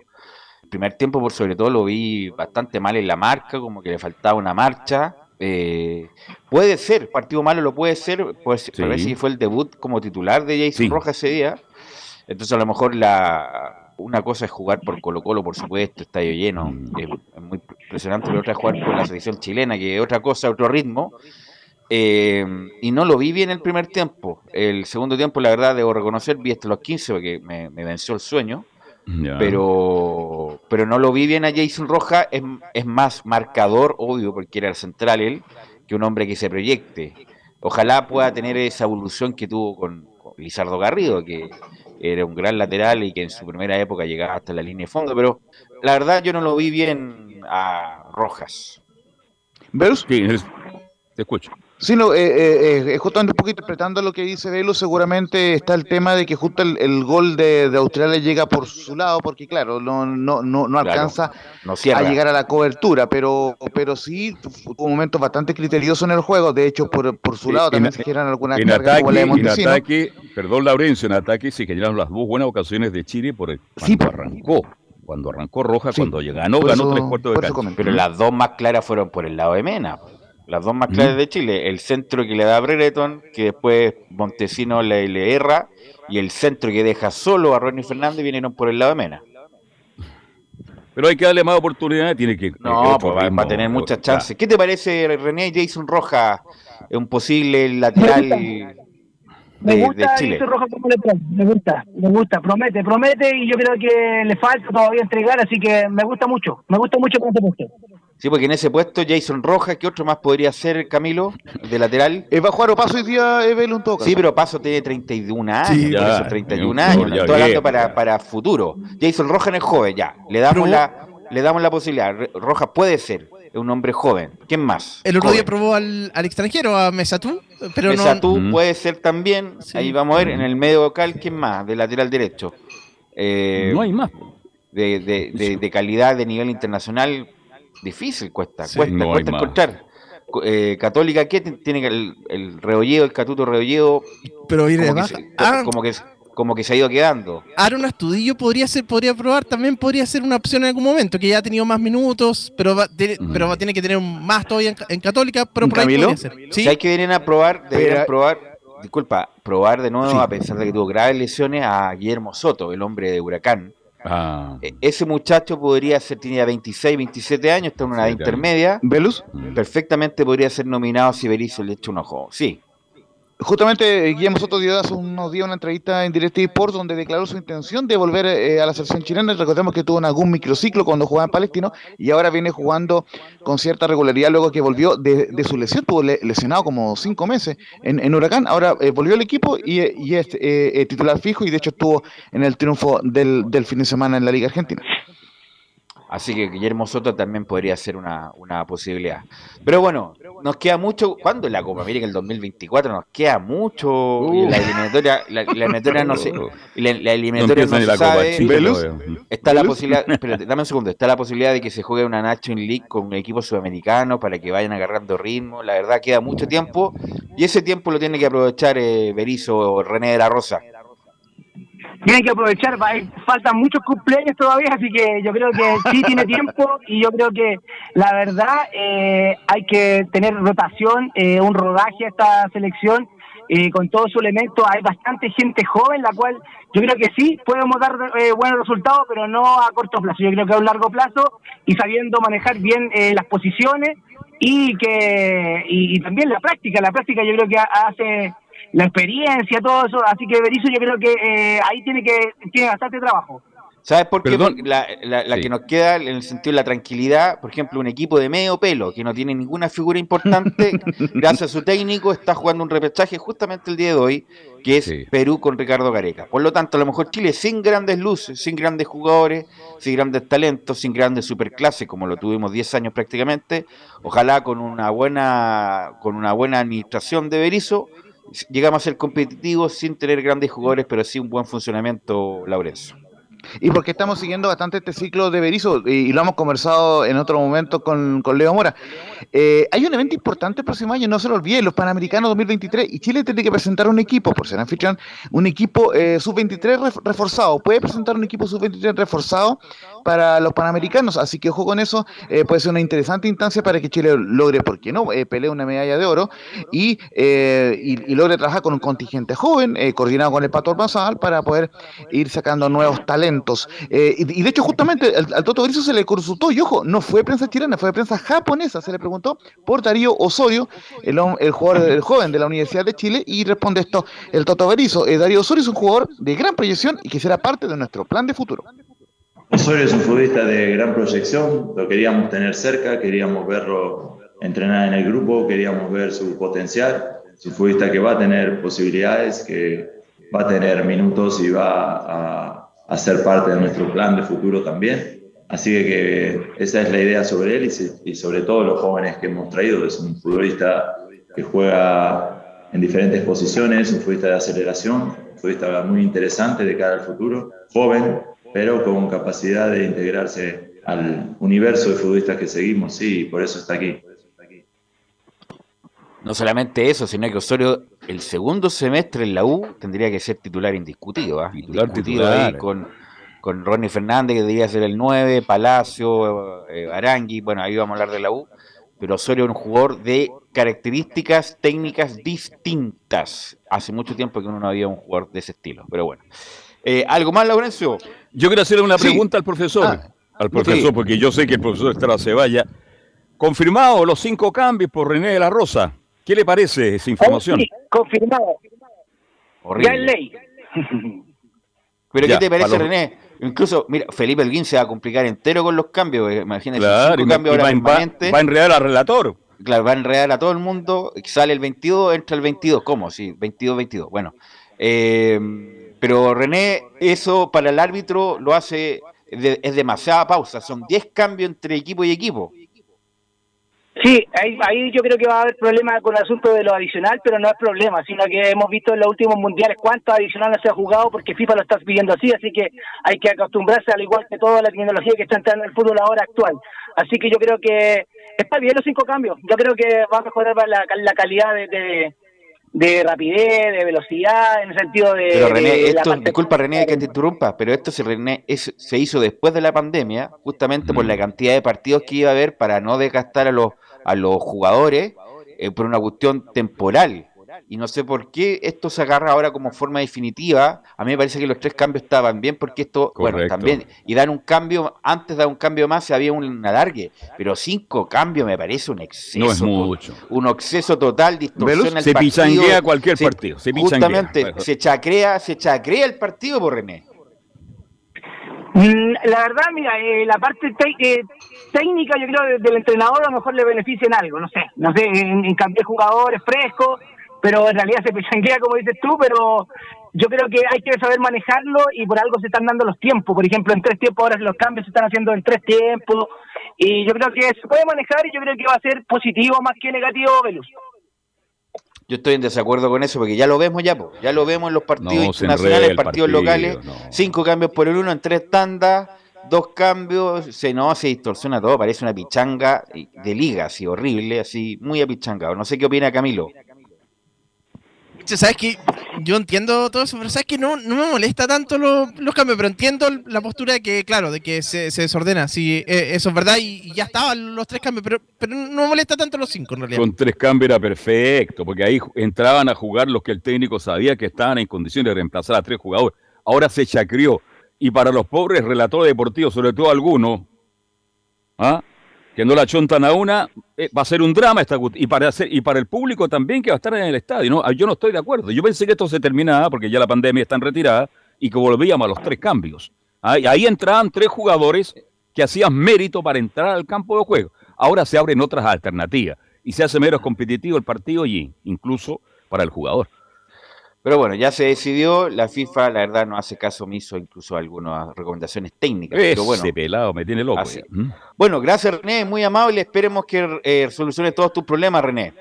H: primer tiempo por sobre todo lo vi bastante mal en la marca, como que le faltaba una marcha. Eh, puede ser, partido malo lo puede ser, pues a ver si fue el debut como titular de Jason Roja ese día. Entonces a lo mejor la, una cosa es jugar por Colo Colo, por supuesto, estadio lleno, mm. es, muy impresionante, pero otra es jugar por la selección chilena, que es otra cosa, otro ritmo. Eh, y no lo vi bien el primer tiempo. El segundo tiempo, la verdad, debo reconocer, vi hasta los 15 porque me, venció el sueño. Pero, pero no lo vi bien a Jason Roja, es, es más marcador, obvio, porque era el central él, que un hombre que se proyecte. ojalá pueda tener esa evolución que tuvo con, Lizardo Garrido, que era un gran lateral y que en su primera época llegaba hasta la línea de fondo, pero la verdad yo no lo vi bien a Rojas.
F: ¿Ves?
B: Sí, te escucho.
F: Sí, no, eh, eh, eh, justamente un poco interpretando lo que dice Velo, seguramente está el tema de que justo el, gol de, Australia llega por su lado, porque claro, no, no, no, no alcanza a llegar a la cobertura, pero, pero sí tuvo momentos bastante criteriosos en el juego, de hecho por, por su lado también se generan algunas
B: en ataque, En ataque, perdón Laurencio, en ataque se generaron las dos buenas ocasiones de Chile por el, cuando arrancó cuando arrancó Roja, cuando ganó, ganó tres cuartos de cancha.
H: Pero las dos más claras fueron por el lado de Mena. Las dos más claras de Chile. El centro que le da a Brereton, que después Montesino le, le, erra, y el centro que deja solo a Ronnie Fernández vinieron por el lado de Mena.
B: Pero hay que darle más oportunidades, tiene que...
H: No, pues va, a tener muchas chances. ¿Qué te parece, René Jason Roja, un posible lateral
I: me gusta Chile. Roja como le me gusta, me gusta, promete, promete y yo creo que le falta todavía entregar, así que me gusta mucho, me gusta mucho cómo te.
H: Sí, porque en ese puesto Jason Rojas, ¿qué otro más podría ser Camilo de lateral?
F: Eh, va a jugar Opaso hoy día Evel un toque.
H: Sí, pero Paso tiene 31 años, sí, ya, 31 años, no estoy hablando para, para futuro. Jason Rojas es joven, ya, le damos la le damos la posibilidad. Rojas puede ser, es un hombre joven. ¿Quién más?
G: El otro día probó al, extranjero, a Mesatú, pero
H: Mesatú puede ser también, ahí vamos a ver, en el medio local, ¿quién más? De lateral derecho.
B: Eh, no hay más.
H: De, de, de, calidad de nivel internacional difícil cuesta, cuesta, cuesta encontrar. Eh, Católica, ¿qué tiene el, el el Catuto Rebolledo?
G: Pero como,
H: que ah. como, que, como que se ha ido quedando.
G: Aaron Astudillo podría ser, podría probar, también podría ser una opción en algún momento, que ya ha tenido más minutos, pero va, pero va, tiene que tener más todavía en, Católica, pero por ahí podría ser.
H: Si hay que vienen a probar, deberían probar, disculpa, probar de nuevo, a pesar de que tuvo graves lesiones, a Guillermo Soto, el hombre de Huracán Ah. E, ese muchacho podría ser, tenía 26, 27 años, está en una intermedia.
F: ¿Velus?
H: Perfectamente podría ser nominado si Berizzo le echa un ojo. Sí.
F: Justamente Guillermo Soto dio hace unos días una entrevista en Direct Sports donde declaró su intención de volver eh, a la selección chilena. Recordemos que tuvo en algún microciclo cuando jugaba en Palestino y ahora viene jugando con cierta regularidad luego que volvió de, su lesión. Tuvo lesionado como cinco meses en, Huracán. Ahora eh, volvió al equipo y, es eh, titular fijo y de hecho estuvo en el triunfo del, del fin de semana en la Liga Argentina.
H: Así que Guillermo Soto también podría ser una, una posibilidad. Pero bueno, nos queda mucho. ¿Cuándo es la Copa América? El 2024 nos queda mucho. la eliminatoria, la, eliminatoria no sé. La, la eliminatoria no, se sabe. está la posibilidad. Espérate, dame un segundo. Está la posibilidad de que se juegue una Nacho League con un equipo sudamericano para que vayan agarrando ritmo. La verdad queda mucho tiempo. Y ese tiempo lo tiene que aprovechar eh, Berizzo o René de la Rosa
I: tienen que aprovechar, faltan muchos cumpleaños todavía, así que yo creo que sí tiene tiempo y yo creo que la verdad eh, hay que tener rotación, eh, un rodaje a esta selección eh, con todo su elemento. Hay bastante gente joven, la cual yo creo que sí podemos dar buenos resultados, pero no a corto plazo. Yo creo que a un largo plazo y sabiendo manejar bien las posiciones y que y también la práctica. La práctica yo creo que hace la experiencia, todo eso. Así que Berizzo yo creo que eh, ahí tiene que tiene bastante trabajo.
H: ¿Sabes por qué? la, la, que nos queda en el sentido de la tranquilidad, por ejemplo, un equipo de medio pelo que no tiene ninguna figura importante, gracias a su técnico, está jugando un repechaje justamente el día de hoy, que es Perú con Ricardo Gareca. Por lo tanto, a lo mejor Chile sin grandes luces, sin grandes jugadores, sin grandes talentos, sin grandes superclases, como lo tuvimos 10 años prácticamente, ojalá con una buena, con una buena administración de Berizzo, llegamos a ser competitivos sin tener grandes jugadores, pero sí un buen funcionamiento, Laurencio.
F: Y porque estamos siguiendo bastante este ciclo de Berizzo y, lo hemos conversado en otro momento con, Leo Mora. Eh, hay un evento importante el próximo año, no se lo olviden, los Panamericanos 2023 y Chile tiene que presentar un equipo, por ser anfitrión, un equipo eh, sub-23 reforzado. Puede presentar un equipo sub-23 reforzado para los Panamericanos. Así que ojo con eso, eh, puede ser una interesante instancia para que Chile logre, ¿por qué no?, pelee una medalla de oro y, y, logre trabajar con un contingente joven, coordinado con el Pato Almanzal, para poder ir sacando nuevos talentos. Y, de hecho, justamente al, Toto Griso se le consultó, y ojo, no fue prensa chilena, fue prensa japonesa, se le preguntó por Darío Osorio, el, jugador el joven de la Universidad de Chile, y responde esto el Toto Berizzo. Darío Osorio es un jugador de gran proyección y que será parte de nuestro plan de futuro.
J: Osorio es un futbolista de gran proyección, lo queríamos tener cerca, queríamos verlo entrenar en el grupo, queríamos ver su potencial. Es un futbolista que va a tener posibilidades, que va a tener minutos y va a, ser parte de nuestro plan de futuro también. Así que, esa es la idea sobre él y, y, sobre todo los jóvenes que hemos traído. Es un futbolista que juega en diferentes posiciones, un futbolista de aceleración, un futbolista muy interesante de cara al futuro, joven, pero con capacidad de integrarse al universo de futbolistas que seguimos, sí, por eso está aquí.
H: No solamente eso, sino que Osorio el segundo semestre en la U tendría que ser titular indiscutido. ¿ah? Titular, titular. con, con Ronnie Fernández, que debería ser el 9, Palacio, eh, Arangui, bueno, ahí vamos a hablar de la U. Pero Osorio es un jugador de características técnicas distintas. Hace mucho tiempo que uno no había un jugador de ese estilo. Pero bueno. Eh, ¿Algo más, Laurencio?
B: Yo quiero hacerle una pregunta al profesor. Ah, al profesor, porque yo sé que el profesor Estrada se vaya. Confirmado los cinco cambios por René de la Rosa. ¿Qué le parece esa información? sí,
I: confirmado. Ya es ley.
H: ¿Pero qué te parece, René? Incluso, mira, Felipe Elguín se va a complicar entero con los cambios. Eh, imagínate,
B: claro, cinco cambios ahora va, va, a enredar al relator.
H: Claro, va a enredar a todo el mundo. Sale el 22, entra el 22. ¿Cómo? Sí, 22-22. Bueno. Eh, pero René, eso para el árbitro lo hace, es demasiada pausa. Son 10 cambios entre equipo y equipo.
I: Sí, ahí, ahí yo creo que va a haber problemas con el asunto de lo adicional, pero no es problema, sino que hemos visto en los últimos mundiales cuánto adicional se ha jugado porque FIFA lo está pidiendo así, así que hay que acostumbrarse al igual que toda la tecnología que está entrando en el fútbol ahora actual. Así que yo creo que está bien los cinco cambios, yo creo que va a mejorar la, la calidad de, de, rapidez, de velocidad, en el sentido de...
H: Pero René, esto, disculpa René que te interrumpa, pero esto se, René, se hizo después de la pandemia, justamente por la cantidad de partidos que iba a haber para no desgastar a los a los jugadores eh, por una cuestión temporal. Y no sé por qué esto se agarra ahora como forma definitiva. A mí me parece que los tres cambios estaban bien porque esto, bueno, también, y dar un cambio, antes de dar un cambio más había un alargue, pero cinco cambios me parece un exceso.
B: No es mucho.
H: Un exceso total, distorsión
B: el se pichanguea cualquier partido. Se
H: justamente, se chacrea, se chacrea el partido por René.
I: Mm, la verdad, mira, eh, la parte eh, técnica yo creo del entrenador a lo mejor le beneficia en algo, no sé, no sé, en, cambiar jugadores frescos, pero en realidad se pechanguea como dices tú, pero yo creo que hay que saber manejarlo y por algo se están dando los tiempos, por ejemplo, en tres tiempos ahora los cambios se están haciendo en tres tiempos. Y yo creo que se puede manejar y yo creo que va a ser positivo más que negativo, Velus.
H: Yo estoy en desacuerdo con eso porque ya lo vemos ya, ya lo vemos en los partidos internacionales, partidos locales, cinco cambios por el uno en tres tandas, dos cambios, se no se distorsiona todo, parece una pichanga de liga, así horrible, así muy apichangado. No sé qué opina Camilo.
G: ¿Sabes que Yo entiendo todo eso, pero ¿sabes que No, no me molesta tanto los, cambios, pero entiendo la postura de que, claro, de que se, desordena. Sí, eh, eso es verdad y, ya estaban los tres cambios, pero, pero no me molesta tanto los cinco en realidad.
B: Con tres cambios era perfecto, porque ahí entraban a jugar los que el técnico sabía que estaban en condiciones de reemplazar a tres jugadores. Ahora se chacrió. Y para los pobres relatores deportivos, sobre todo algunos, ¿ah? Que no la chontan a una, eh, va a ser un drama esta y para hacer, y para el público también que va a estar en el estadio. ¿no? Yo no estoy de acuerdo. Yo pensé que esto se terminaba porque ya la pandemia está en retirada y que volvíamos a los tres cambios. ¿ah? Y ahí entraban tres jugadores que hacían mérito para entrar al campo de juego. Ahora se abren otras alternativas y se hace menos competitivo el partido y incluso para el jugador.
H: Pero bueno, ya se decidió, la FIFA la verdad no hace caso omiso incluso a algunas recomendaciones técnicas.
B: Ese
H: pero bueno,
B: pelado me tiene loco.
H: ¿Mm? Bueno, gracias René, muy amable, esperemos que eh, solucione todos tus problemas René.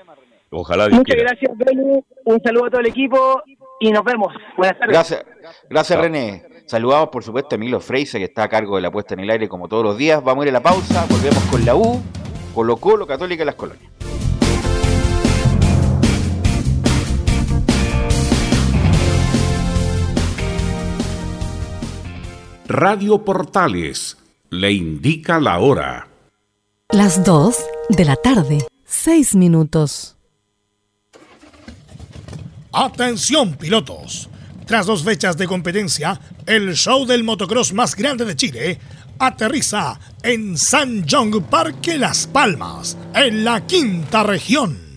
B: Ojalá
I: Muchas gracias Belu, un saludo a todo el equipo y nos vemos. Buenas tardes.
H: Gracias, gracias René. Saludamos por supuesto a Emilio Freise que está a cargo de la puesta en el aire como todos los días. Vamos a ir a la pausa, volvemos con la U, Colo Colo, Católica y las Colonias.
K: Radio Portales le indica la hora.
L: Las 2 de la tarde, 6 minutos.
A: Atención pilotos. Tras dos fechas de competencia, el show del motocross más grande de Chile aterriza en San John Parque Las Palmas, en la quinta región.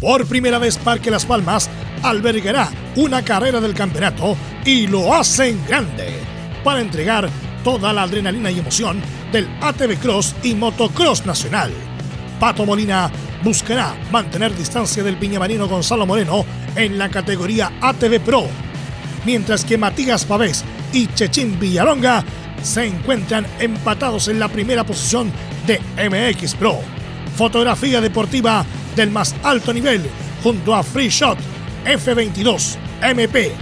A: Por primera vez Parque Las Palmas albergará una carrera del campeonato y lo hacen grande para entregar toda la adrenalina y emoción del ATV Cross y Motocross Nacional. Pato Molina buscará mantener distancia del piñamarino Gonzalo Moreno en la categoría ATV Pro, mientras que Matías Pavés y Chechín Villalonga se encuentran empatados en la primera posición de MX Pro. Fotografía deportiva del más alto nivel junto a Free Shot F22 MP.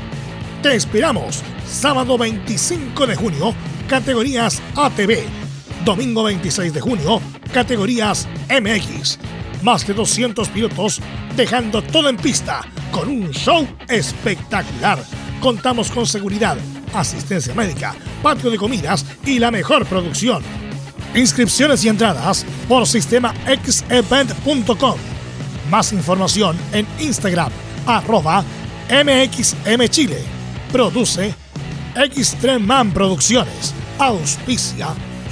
A: Te esperamos sábado 25 de junio, categorías ATV. Domingo 26 de junio, categorías MX. Más de 200 pilotos dejando todo en pista con un show espectacular. Contamos con seguridad, asistencia médica, patio de comidas y la mejor producción. Inscripciones y entradas por sistema xevent.com. Más información en Instagram, arroba MXMChile. Produce Extreman Producciones. Auspicia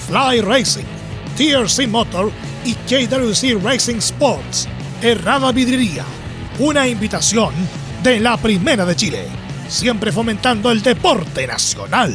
A: Fly Racing, TRC Motor y KWC Racing Sports. Errada Vidriería. Una invitación de la Primera de Chile. Siempre fomentando el deporte nacional.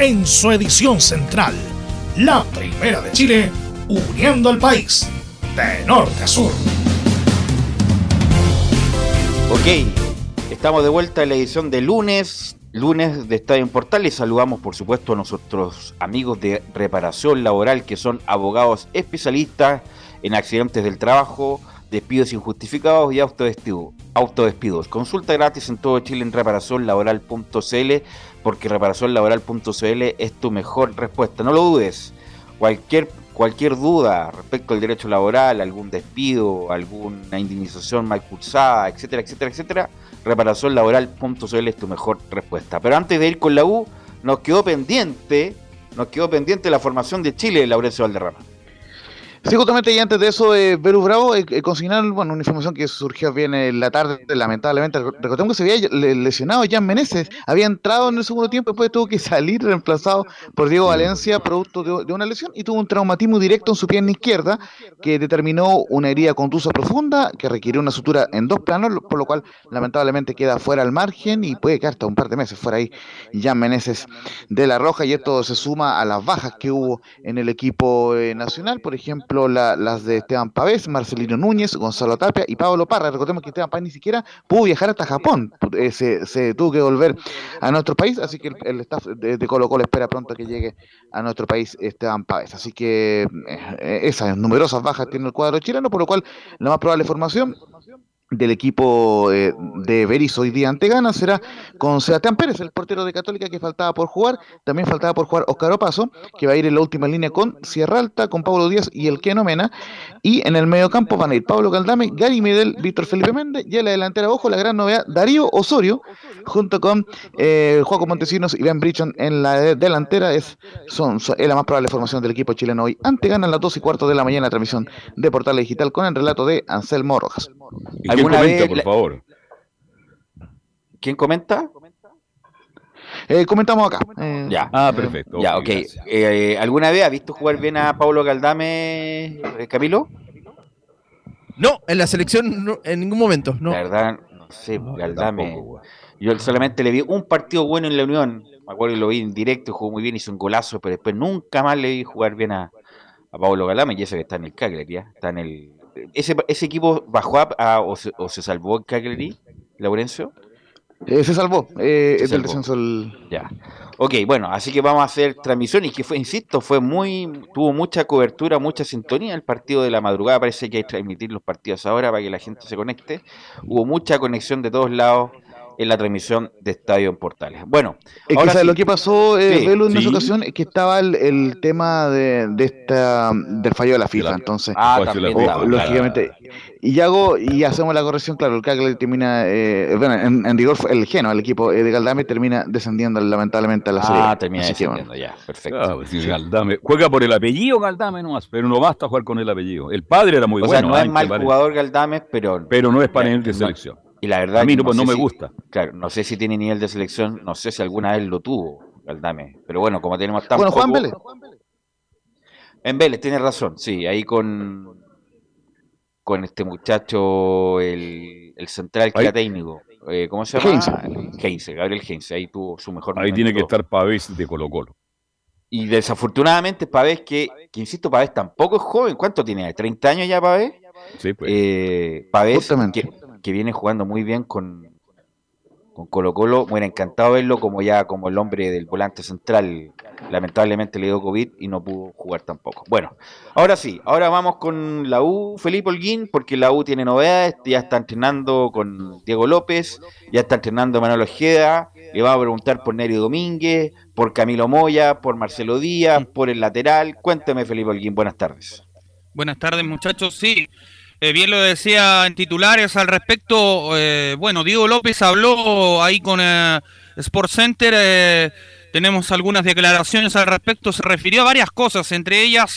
A: en su edición central. La primera de Chile, uniendo al país de norte a sur.
H: Ok, estamos de vuelta en la edición de lunes, lunes de Estadio en Portal y saludamos por supuesto a nuestros amigos de reparación laboral que son abogados especialistas en accidentes del trabajo, despidos injustificados y autodespidos. autodespidos. Consulta gratis en todo Chile en reparacionlaboral.cl porque reparacionlaboral.cl es tu mejor respuesta. No lo dudes. Cualquier cualquier duda respecto al derecho laboral, algún despido, alguna indemnización mal cursada, etcétera, etcétera, etcétera, reparacionlaboral.cl es tu mejor respuesta. Pero antes de ir con la U, nos quedó pendiente, nos quedó pendiente la formación de Chile, Laurencio Valderrama.
F: Sí, justamente y antes de eso, eh, Bravo, eh, eh, consignar bueno, una información que surgió bien en la tarde, lamentablemente. Recordemos que se había lesionado Jan Meneses, había entrado en el segundo tiempo, después tuvo que salir reemplazado por Diego Valencia, producto de, una lesión, y tuvo un traumatismo directo en su pierna izquierda, que determinó una herida contusa profunda, que requirió una sutura en dos planos, por lo cual lamentablemente queda fuera al margen y puede quedar hasta un par de meses fuera ahí Jan Meneses de la Roja, y esto se suma a las bajas que hubo en el equipo nacional, por ejemplo ejemplo, las de Esteban Pavés, Marcelino Núñez, Gonzalo Tapia y Pablo Parra. Recordemos que Esteban Pavés ni siquiera pudo viajar hasta Japón, eh, se, tuvo que volver a nuestro país, así que el, staff de, Colo Colo espera pronto que llegue a nuestro país Esteban Pavés. Así que eh, esas numerosas bajas tiene el cuadro chileno, por lo cual la más probable formación del equipo eh, de Berizzo hoy día ante Gana será con Sebastián Pérez, el portero de Católica que faltaba por jugar. También faltaba por jugar Oscar Opaso, que va a ir en la última línea con Sierra Alta, con Pablo Díaz y el Keno Mena. Y en el medio campo van a ir Pablo Caldame, Gary Medel, Víctor Felipe Méndez. Y en la delantera, ojo, la gran novedad, Darío Osorio, junto con eh, Juaco Montesinos y Ben Brichon en la delantera. Es, son, la más probable formación del equipo chileno hoy. Ante Gana a las 2 y cuarto de la mañana, transmisión de Portal Digital con el relato de Anselmo Rojas.
B: ¿Alguna comenta, por favor?
H: ¿Quién comenta?
F: Eh, comentamos acá. Eh,
H: ya.
B: Ah, perfecto.
H: Ya, ok. Eh, ¿Alguna vez ha visto jugar bien a Pablo Galdame, Camilo?
G: No, en la selección en ningún momento. No.
H: La verdad, no sé, Galdame. yo solamente le vi un partido bueno en la Unión. Me acuerdo que lo vi en directo, jugó muy bien, hizo un golazo, pero después nunca más le vi jugar bien a, a Pablo Galdame, y eso que está en el Cagliari, ¿ya? está en el ese, ese equipo bajó a, o, se, o, se, salvó en Cagliari, Laurencio?
F: Eh, se salvó, eh, es el descenso.
H: Ya. Ok, bueno, así que vamos a hacer transmisión y que fue, insisto, fue muy, tuvo mucha cobertura, mucha sintonía el partido de la madrugada. Parece que hay que transmitir los partidos ahora para que la gente se conecte. Hubo mucha conexión de todos lados en la transmisión de Estadio en Portales. Bueno,
F: ahora lo que pasó, eh, en esa ocasión, es que estaba el, tema de, esta del fallo de la FIFA, entonces,
H: ah, también
F: lógicamente, y hago y hacemos la corrección, claro, el Cagliari termina, eh, bueno, en, rigor el Geno, el equipo de Galdame termina descendiendo lamentablemente a la serie.
H: Ah, termina descendiendo, ya, perfecto. Ah,
B: pues Galdame, juega por el apellido Galdame nomás, pero no basta jugar con el apellido. El padre era muy
H: o
B: bueno.
H: Sea, no es mal jugador Galdame, pero...
B: Pero no es para él de selección.
H: Y la verdad
B: a mí no, pues, no me gusta.
H: Claro, no sé si tiene nivel de selección, no sé si alguna vez lo tuvo, Galdame. Pero bueno, como tenemos tan
F: Bueno, Juan Vélez.
H: En Vélez, tiene razón, sí, ahí con con este muchacho, el, el central que era técnico. Eh, ¿Cómo se llama? Heinze. Gabriel Heinze, ahí tuvo su mejor
B: Ahí tiene que estar Pavés de Colo Colo.
H: Y desafortunadamente Pavés, que, que insisto, Pavés tampoco es joven. ¿Cuánto tiene? ¿30 años ya Pavés?
B: Sí, pues.
H: Eh, Pavés, que, que viene jugando muy bien con, con Colo Colo. Bueno, encantado verlo como ya como el hombre del volante central. Lamentablemente le dio COVID y no pudo jugar tampoco. Bueno, ahora sí, ahora vamos con la U, Felipe Holguín, porque la U tiene novedades. Ya está entrenando con Diego López, ya está entrenando Manuel Ojeda. Le va a preguntar por Nery Domínguez, por Camilo Moya, por Marcelo Díaz, por el lateral. Cuénteme, Felipe Holguín, buenas tardes.
D: Buenas tardes, muchachos. Sí, eh, bien lo decía en titulares al respecto. Eh, bueno, Diego López habló ahí con eh, Sport Center. tenemos algunas declaraciones al respecto. Se refirió a varias cosas, entre ellas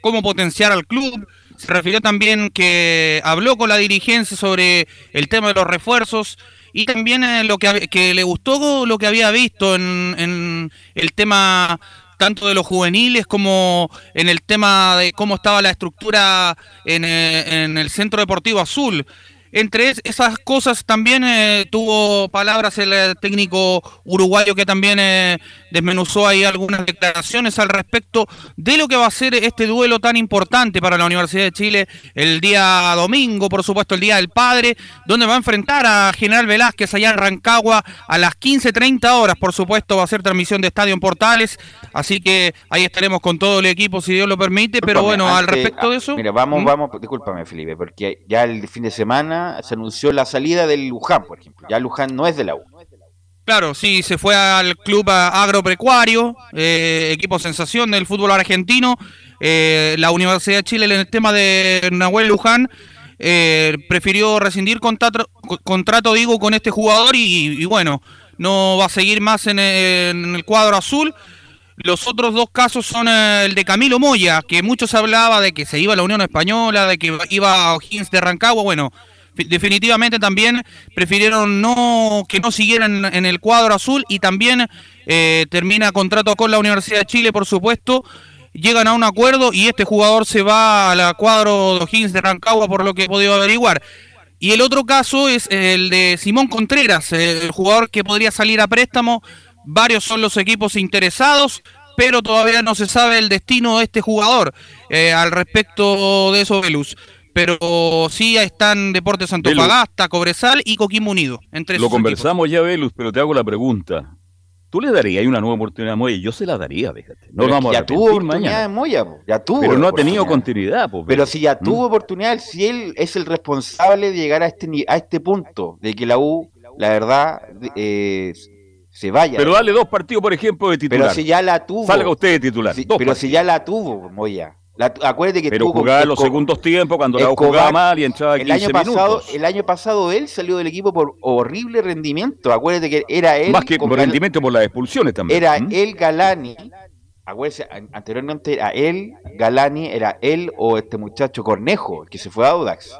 D: cómo potenciar al club. Se refirió también que habló con la dirigencia sobre el tema de los refuerzos y también lo que, que, le gustó lo que había visto en el tema tanto de los juveniles como en el tema de cómo estaba la estructura en, eh, el Centro Deportivo Azul. Entre esas cosas también eh, tuvo palabras el eh, técnico uruguayo que también eh, desmenuzó ahí algunas declaraciones al respecto de lo que va a ser este duelo tan importante para la Universidad de Chile el día domingo, por supuesto el Día del Padre, donde va a enfrentar a General Velázquez allá en Rancagua a las 15.30 horas, por supuesto va a ser transmisión de Estadio en Portales, así que ahí estaremos con todo el equipo si Dios lo permite, pero bueno, al respecto de eso...
H: Mira, vamos, ¿Mm? vamos, discúlpame Felipe, porque ya el fin de semana se anunció la salida del Luján, por ejemplo. Ya Luján no es de la U.
D: Claro, sí, se fue al club agropecuario, eh, equipo sensación del fútbol argentino. Eh, la Universidad de Chile en el tema de Nahuel Luján eh, prefirió rescindir contrato, contrato, digo, con este jugador y, bueno, no va a seguir más en el, cuadro azul. Los otros dos casos son el de Camilo Moya, que muchos hablaba de que se iba a la Unión Española, de que iba a O'Higgins de Rancagua. Bueno, definitivamente también prefirieron no que no siguieran en el cuadro azul y también eh, termina contrato con la Universidad de Chile, por supuesto. Llegan a un acuerdo y este jugador se va al cuadro de O'Higgins de Rancagua, por lo que he podido averiguar. Y el otro caso es el de Simón Contreras, el jugador que podría salir a préstamo. Varios son los equipos interesados, pero todavía no se sabe el destino de este jugador eh, al respecto de eso, Velus. Pero sí están Deportes Antofagasta, Cobresal y Coquimbo Unido. Entre
B: Lo conversamos ya, Velus, pero te hago la pregunta. ¿Tú le darías una nueva oportunidad a Moya? Yo se la daría, fíjate.
H: No vamos ya tuvo oportunidad de Moya, ya tuvo.
B: Pero no ha tenido continuidad.
H: pero si ya tuvo ¿Mm? oportunidad, si él es el responsable de llegar a este, a este punto, de que la U, la verdad, eh, se vaya.
B: Pero dale dos partidos, por ejemplo, de titular.
H: Pero si ya la tuvo.
B: Salga usted de titular.
H: pero si ya la tuvo, Moya. Acuérdate que
B: pero jugaba los segundos tiempos cuando la jugaba mal y entraba 15
H: el año pasado, El año pasado él salió del equipo por horrible rendimiento. Acuérdate que era él.
B: Más que por rendimiento por las expulsiones también.
H: Era él Galani. Acuérdate, anteriormente era él, Galani, era él o este muchacho Cornejo, que se fue a Audax.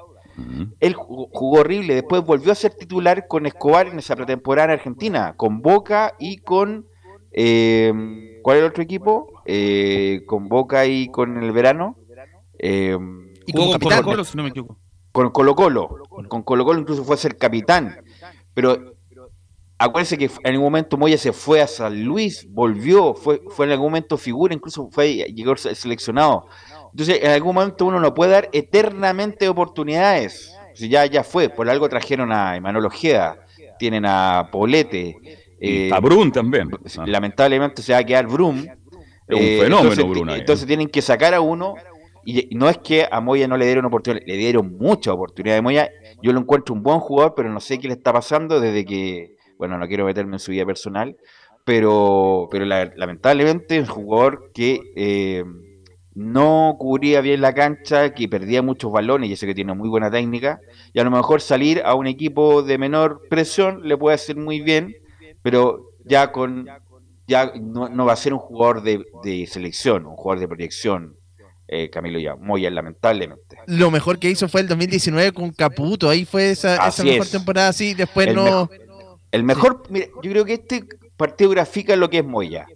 H: Él jugó horrible, después volvió a ser titular con Escobar en esa pretemporada en Argentina, con Boca y con... Eh, ¿Cuál es el otro equipo? Eh, con Boca y con el verano.
D: Eh, y con Colo Colo, si no me equivoco.
H: Con Colo Colo. Con Colo Colo incluso fue a ser capitán. Pero acuérdense que en algún momento Moya se fue a San Luis, volvió, fue, fue en algún momento figura, incluso fue llegó seleccionado. Entonces, en algún momento uno no puede dar eternamente oportunidades. Si ya, ya fue, por algo trajeron a Emanuel Ojeda, tienen a Polete.
B: Eh, a Brum también.
H: Lamentablemente se va a quedar Brum.
B: Es un eh, fenómeno, Brum.
H: Entonces tienen que sacar a uno. Y no es que a Moya no le dieron oportunidad, le dieron mucha oportunidad de Moya. Yo lo encuentro un buen jugador, pero no sé qué le está pasando desde que, bueno, no quiero meterme en su vida personal, pero, pero lamentablemente es un jugador que eh, no cubría bien la cancha, que perdía muchos balones, y sé que tiene muy buena técnica, y a lo mejor salir a un equipo de menor presión le puede hacer muy bien, pero ya con ya no, va a ser un jugador de, selección, un jugador de proyección, eh, Camilo ya, Moya, lamentablemente.
G: Lo mejor que hizo fue el 2019 con Caputo, ahí fue esa, esa mejor temporada, así, después no...
H: el mejor, mira, yo creo que este partido grafica lo que es Moya.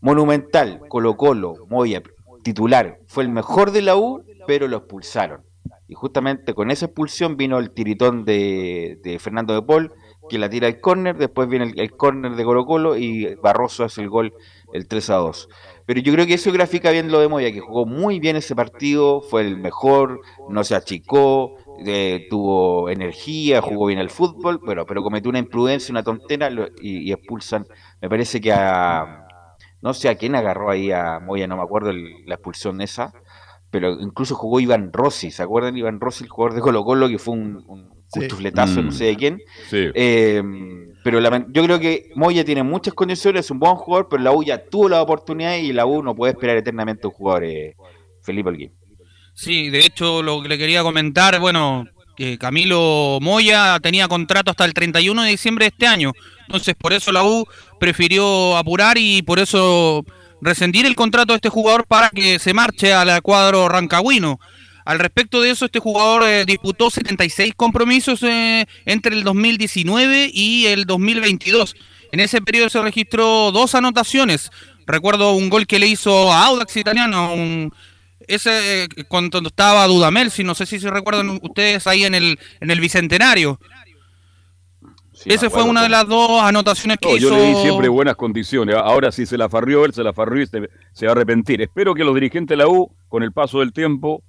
H: Monumental, Colo Colo, Moya, titular, fue el mejor de la U, pero lo expulsaron. Y justamente con esa expulsión vino el tiritón de, Fernando de Paul, que la tira al córner, después viene el, córner de Colo Colo y Barroso hace el gol el 3 a 2. Pero yo creo que eso grafica bien lo de Moya, que jugó muy bien ese partido, fue el mejor, no se achicó, eh, tuvo energía, jugó bien el fútbol, pero, pero cometió una imprudencia, una tontera y expulsan, me parece que a no sé a quién agarró ahí a Moya, no me acuerdo la expulsión esa, pero incluso jugó Iván Rossi, ¿se acuerdan? Iván Rossi, el jugador de Colo Colo, que fue un no mm. sé de quién. Eh, pero yo creo que Moya tiene muchas condiciones, es un buen jugador, pero la U ya tuvo la oportunidad y la U no puede esperar eternamente a un jugador, eh, Felipe Alguín.
D: Sí, de hecho, lo que le quería comentar, bueno, que Camilo Moya tenía contrato hasta el 31 de diciembre de este año. Entonces, por eso la U prefirió apurar y por eso rescindir el contrato de este jugador para que se marche al cuadro rancagüino. Al respecto de eso, este jugador eh, disputó 76 compromisos eh, entre el 2019 y el 2022. En ese periodo se registró dos anotaciones. Recuerdo un gol que le hizo a Audax Italiano, ese eh, cuando estaba Dudamel, si no sé si se recuerdan ustedes ahí en el, en el Bicentenario. Esa fue una de las dos anotaciones que hizo.
B: Yo le di siempre buenas condiciones. Ahora si se la farrió él, se la farrió y se, va a arrepentir. Espero que los dirigentes de la U, con el paso del tiempo,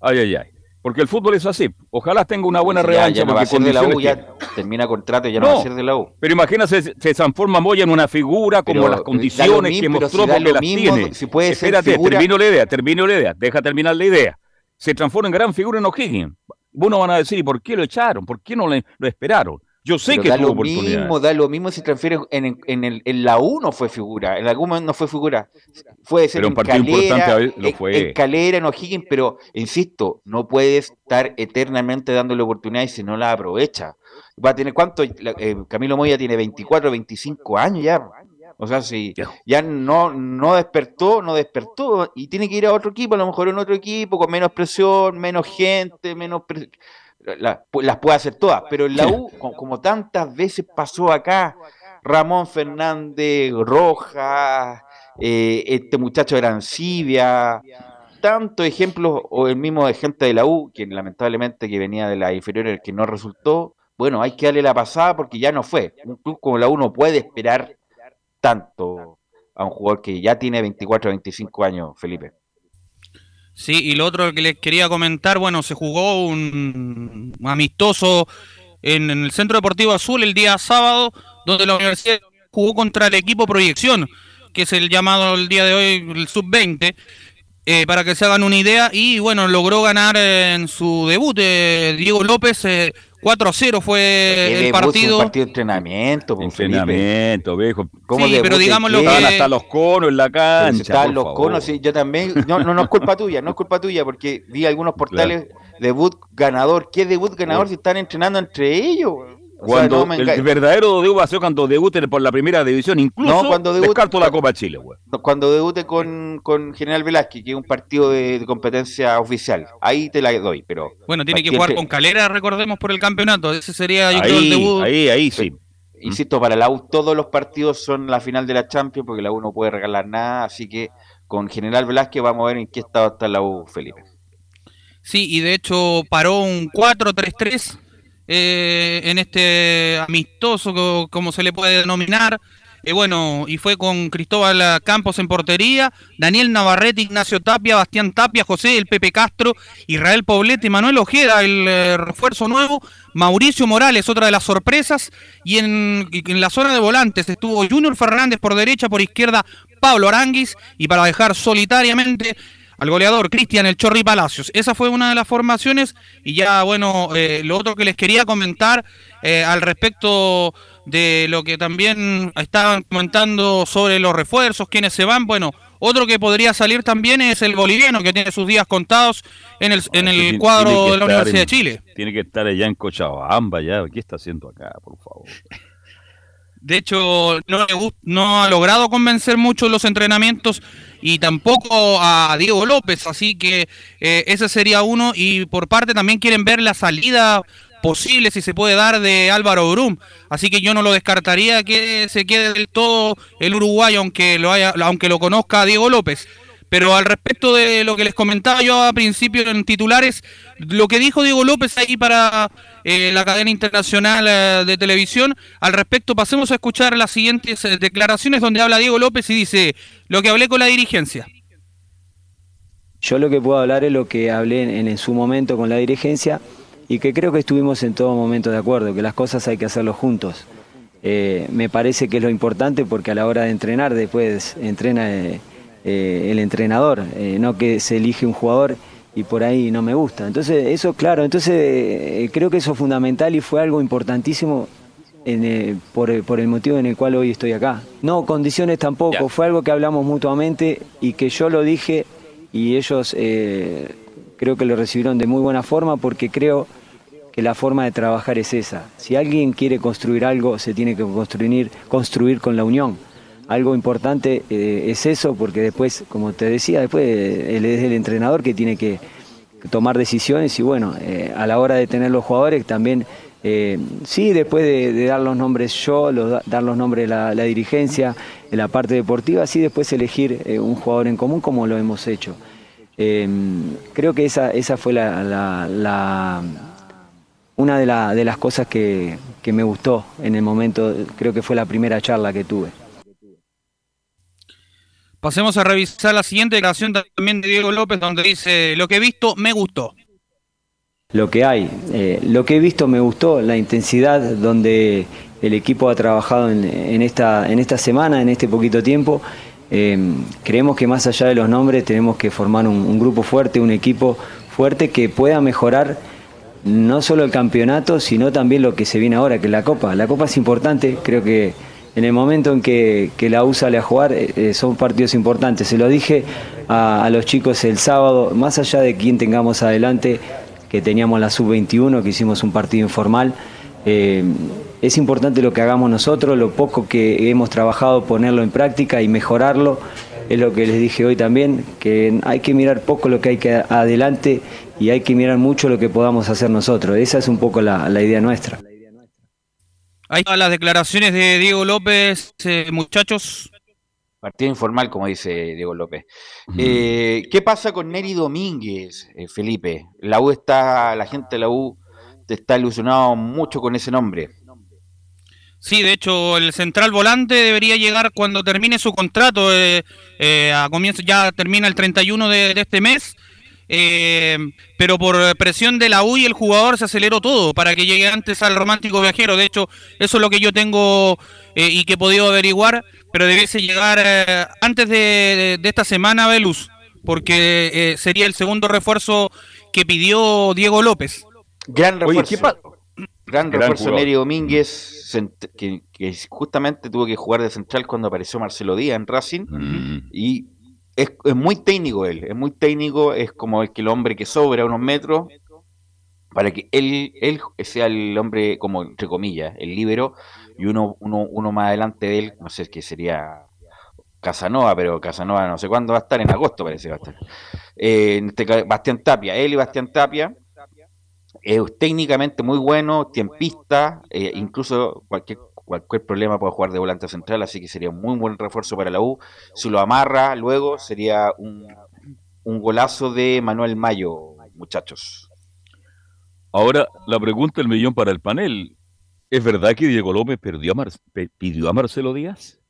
B: ay, ay, ay. Porque el fútbol es así. Ojalá tenga una buena revancha.
H: Ya, va a ser de la U, ya termina contrato y ya no, va a ser de la U.
B: Pero imagínate, se, transforma Moya en una figura como las condiciones que mostró porque las tiene.
H: Si puede
B: Espérate,
H: ser
B: termino la idea, termino la idea. Deja terminar la idea. Se transforma en gran figura en O'Higgins. Uno van a decir, ¿y por qué lo echaron? ¿Por qué no lo esperaron? Yo sé que
H: da lo mismo, da lo mismo si transfiere en, en, el, en la U no fue figura, en algún momento no fue figura. Fue ser
B: pero un partido importante lo fue.
H: En, Calera, en O'Higgins, pero insisto, no puede estar eternamente dándole oportunidades si no la aprovecha. Va a tener cuánto, eh, Camilo Moya tiene 24, 25 años ya. O sea, si ya no, no despertó, no despertó y tiene que ir a otro equipo, a lo mejor en otro equipo con menos presión, menos gente, menos las puede hacer todas, pero en la U, como, tantas veces pasó acá, Ramón Fernández, Rojas, eh, este muchacho de Arancibia, tantos ejemplos, o el mismo de gente de la U, que lamentablemente que venía de la inferior, que no resultó, bueno, hay que darle la pasada porque ya no fue. Un club como la U no puede esperar tanto a un jugador que ya tiene 24 o 25 años, Felipe.
D: Sí, y lo otro que les quería comentar, bueno, se jugó un amistoso en, el Centro Deportivo Azul el día sábado, donde la universidad jugó contra el equipo Proyección, que es el llamado el día de hoy el Sub-20, eh, para que se hagan una idea, y bueno, logró ganar en su debut eh, Diego López eh, 4 a 0 fue el partido.
H: Un partido de entrenamiento,
B: pues, entrenamiento, viejo.
D: sí, pero digamos lo que
B: hasta los conos en la cancha.
H: Estaban los conos, sí, yo también. No, no, no es culpa tuya, no es culpa tuya, porque vi algunos portales debut ganador. ¿Qué debut ganador si están entrenando entre ellos?
B: Cuando el verdadero debut va a ser cuando debute por la primera división, incluso no, cuando debute, descarto la Copa Chile, güey.
H: Cuando debute con, con General Velázquez, que es un partido de, competencia oficial, ahí te la doy, pero...
D: Bueno, tiene que jugar con Calera, recordemos, por el campeonato, ese sería
B: yo ahí, el debut. Ahí, ahí sí.
H: Insisto, para la U todos los partidos son la final de la Champions, porque la U no puede regalar nada, así que con General Velázquez vamos a ver en qué estado está la U, Felipe.
D: Sí, y de hecho paró un 4-3-3 eh, en este amistoso, como se le puede denominar. Eh, bueno, y fue con Cristóbal Campos en portería, Daniel Navarrete, Ignacio Tapia, Bastián Tapia, José El Pepe Castro, Israel Poblete, Manuel Ojeda, el eh, refuerzo nuevo, Mauricio Morales, otra de las sorpresas, y en, en, la zona de volantes estuvo Junior Fernández por derecha, por izquierda Pablo Aranguis, y para dejar solitariamente al goleador Cristian El Chorri Palacios. Esa fue una de las formaciones y ya bueno, eh, lo otro que les quería comentar eh, al respecto de lo que también estaban comentando sobre los refuerzos, quienes se van, bueno, otro que podría salir también es el boliviano que tiene sus días contados en el, en el cuadro de la Universidad de Chile.
B: Tiene que estar allá en Cochabamba ya, ¿qué está haciendo acá, por favor?
D: De hecho, no, no ha logrado convencer mucho los entrenamientos y tampoco a Diego López, así que eh, ese sería uno. Y por parte también quieren ver la salida posible, si se puede dar, de Álvaro Brum. Así que yo no lo descartaría que se quede del todo el uruguayo, aunque lo, haya, aunque lo conozca Diego López. Pero al respecto de lo que les comentaba yo a principio en titulares, lo que dijo Diego López ahí para eh, la cadena internacional eh, de televisión, al respecto pasemos a escuchar las siguientes eh, declaraciones donde habla Diego López y dice lo que hablé con la dirigencia.
M: Yo lo que puedo hablar es lo que hablé en, en su momento con la dirigencia y que creo que estuvimos en todo momento de acuerdo, que las cosas hay que hacerlo juntos. me parece que es lo importante porque a la hora de entrenar, después entrena eh, el entrenador, eh, no que se elige un jugador y por ahí no me gusta. Entonces, eso, claro, entonces eh, creo que eso es fundamental y fue algo importantísimo por, el motivo en el cual hoy estoy acá. No, condiciones tampoco, fue algo que hablamos mutuamente y que yo lo dije y ellos creo que lo recibieron de muy buena forma porque creo que la forma de trabajar es esa. Si alguien quiere construir algo, se tiene que construir, construir con la unión algo importante eh, es eso, porque después, como te decía, después él es el entrenador que tiene que tomar decisiones y bueno, eh, a la hora de tener los jugadores también, eh, sí, después de, dar los nombres yo, dar los nombres de la, dirigencia, en la parte deportiva, sí, después elegir un jugador en común como lo hemos hecho. creo que esa, esa fue la, una de, de, las cosas que, que me gustó en el momento, creo que fue la primera charla que tuve.
D: Pasemos a revisar la siguiente declaración también de Diego López, donde dice, lo que he visto me gustó.
M: Lo que hay, eh, lo que he visto me gustó, la intensidad donde el equipo ha trabajado en, esta, en esta semana, en este poquito tiempo. Eh, creemos que más allá de los nombres tenemos que formar un, grupo fuerte, un equipo fuerte que pueda mejorar no solo el campeonato, sino también lo que se viene ahora, que es la Copa. La Copa es importante, creo que en el momento en que, la U sale a jugar, eh, eh, son partidos importantes. Se lo dije a, los chicos el sábado, más allá de quién tengamos adelante, que teníamos la sub-21, que hicimos un partido informal, eh, es importante lo que hagamos nosotros, lo poco que hemos trabajado, ponerlo en práctica y mejorarlo. Es lo que les dije hoy también, que hay que mirar poco lo que hay que adelante y hay que mirar mucho lo que podamos hacer nosotros. Esa es un poco la idea nuestra.
D: Ahí están las declaraciones de Diego López, eh, muchachos.
H: Partido informal, como dice Diego López. Eh, ¿Qué pasa con Neri Domínguez, eh, Felipe? La U está, la gente de la U está ilusionado mucho con ese nombre.
D: Sí, de hecho, el central volante debería llegar cuando termine su contrato. Eh, eh, a comienzo ya termina el 31 de, de este mes. Eh, pero por presión de la U y el jugador se aceleró todo para que llegue antes al romántico viajero. De hecho, eso es lo que yo tengo eh, y que he podido averiguar, pero debiese llegar eh, antes de, esta semana, Velus, porque sería el segundo refuerzo que pidió Diego López.
H: Gran refuerzo. gran, refuerzo Neri Domínguez, que, justamente tuvo que jugar de central cuando apareció Marcelo Díaz en Racing. Mm. Y es, muy técnico él, es muy técnico, es como el que el hombre que sobra unos metros para que él, él sea el hombre, como entre comillas, el líbero, y uno, uno, uno más adelante de él, no sé qué sería Casanova, pero Casanova no sé cuándo va a estar, en agosto parece va a estar. Eh, este Bastián Tapia, él y Bastián Tapia, es técnicamente muy bueno, tiempista, eh, incluso cualquier cualquier problema puede jugar de volante central, así que sería un muy buen refuerzo para la U. Si lo amarra luego, sería un, golazo de Manuel Mayo, muchachos.
B: Ahora, la pregunta del millón para el panel. ¿Es verdad que Diego López perdió a pidió a Marcelo Díaz?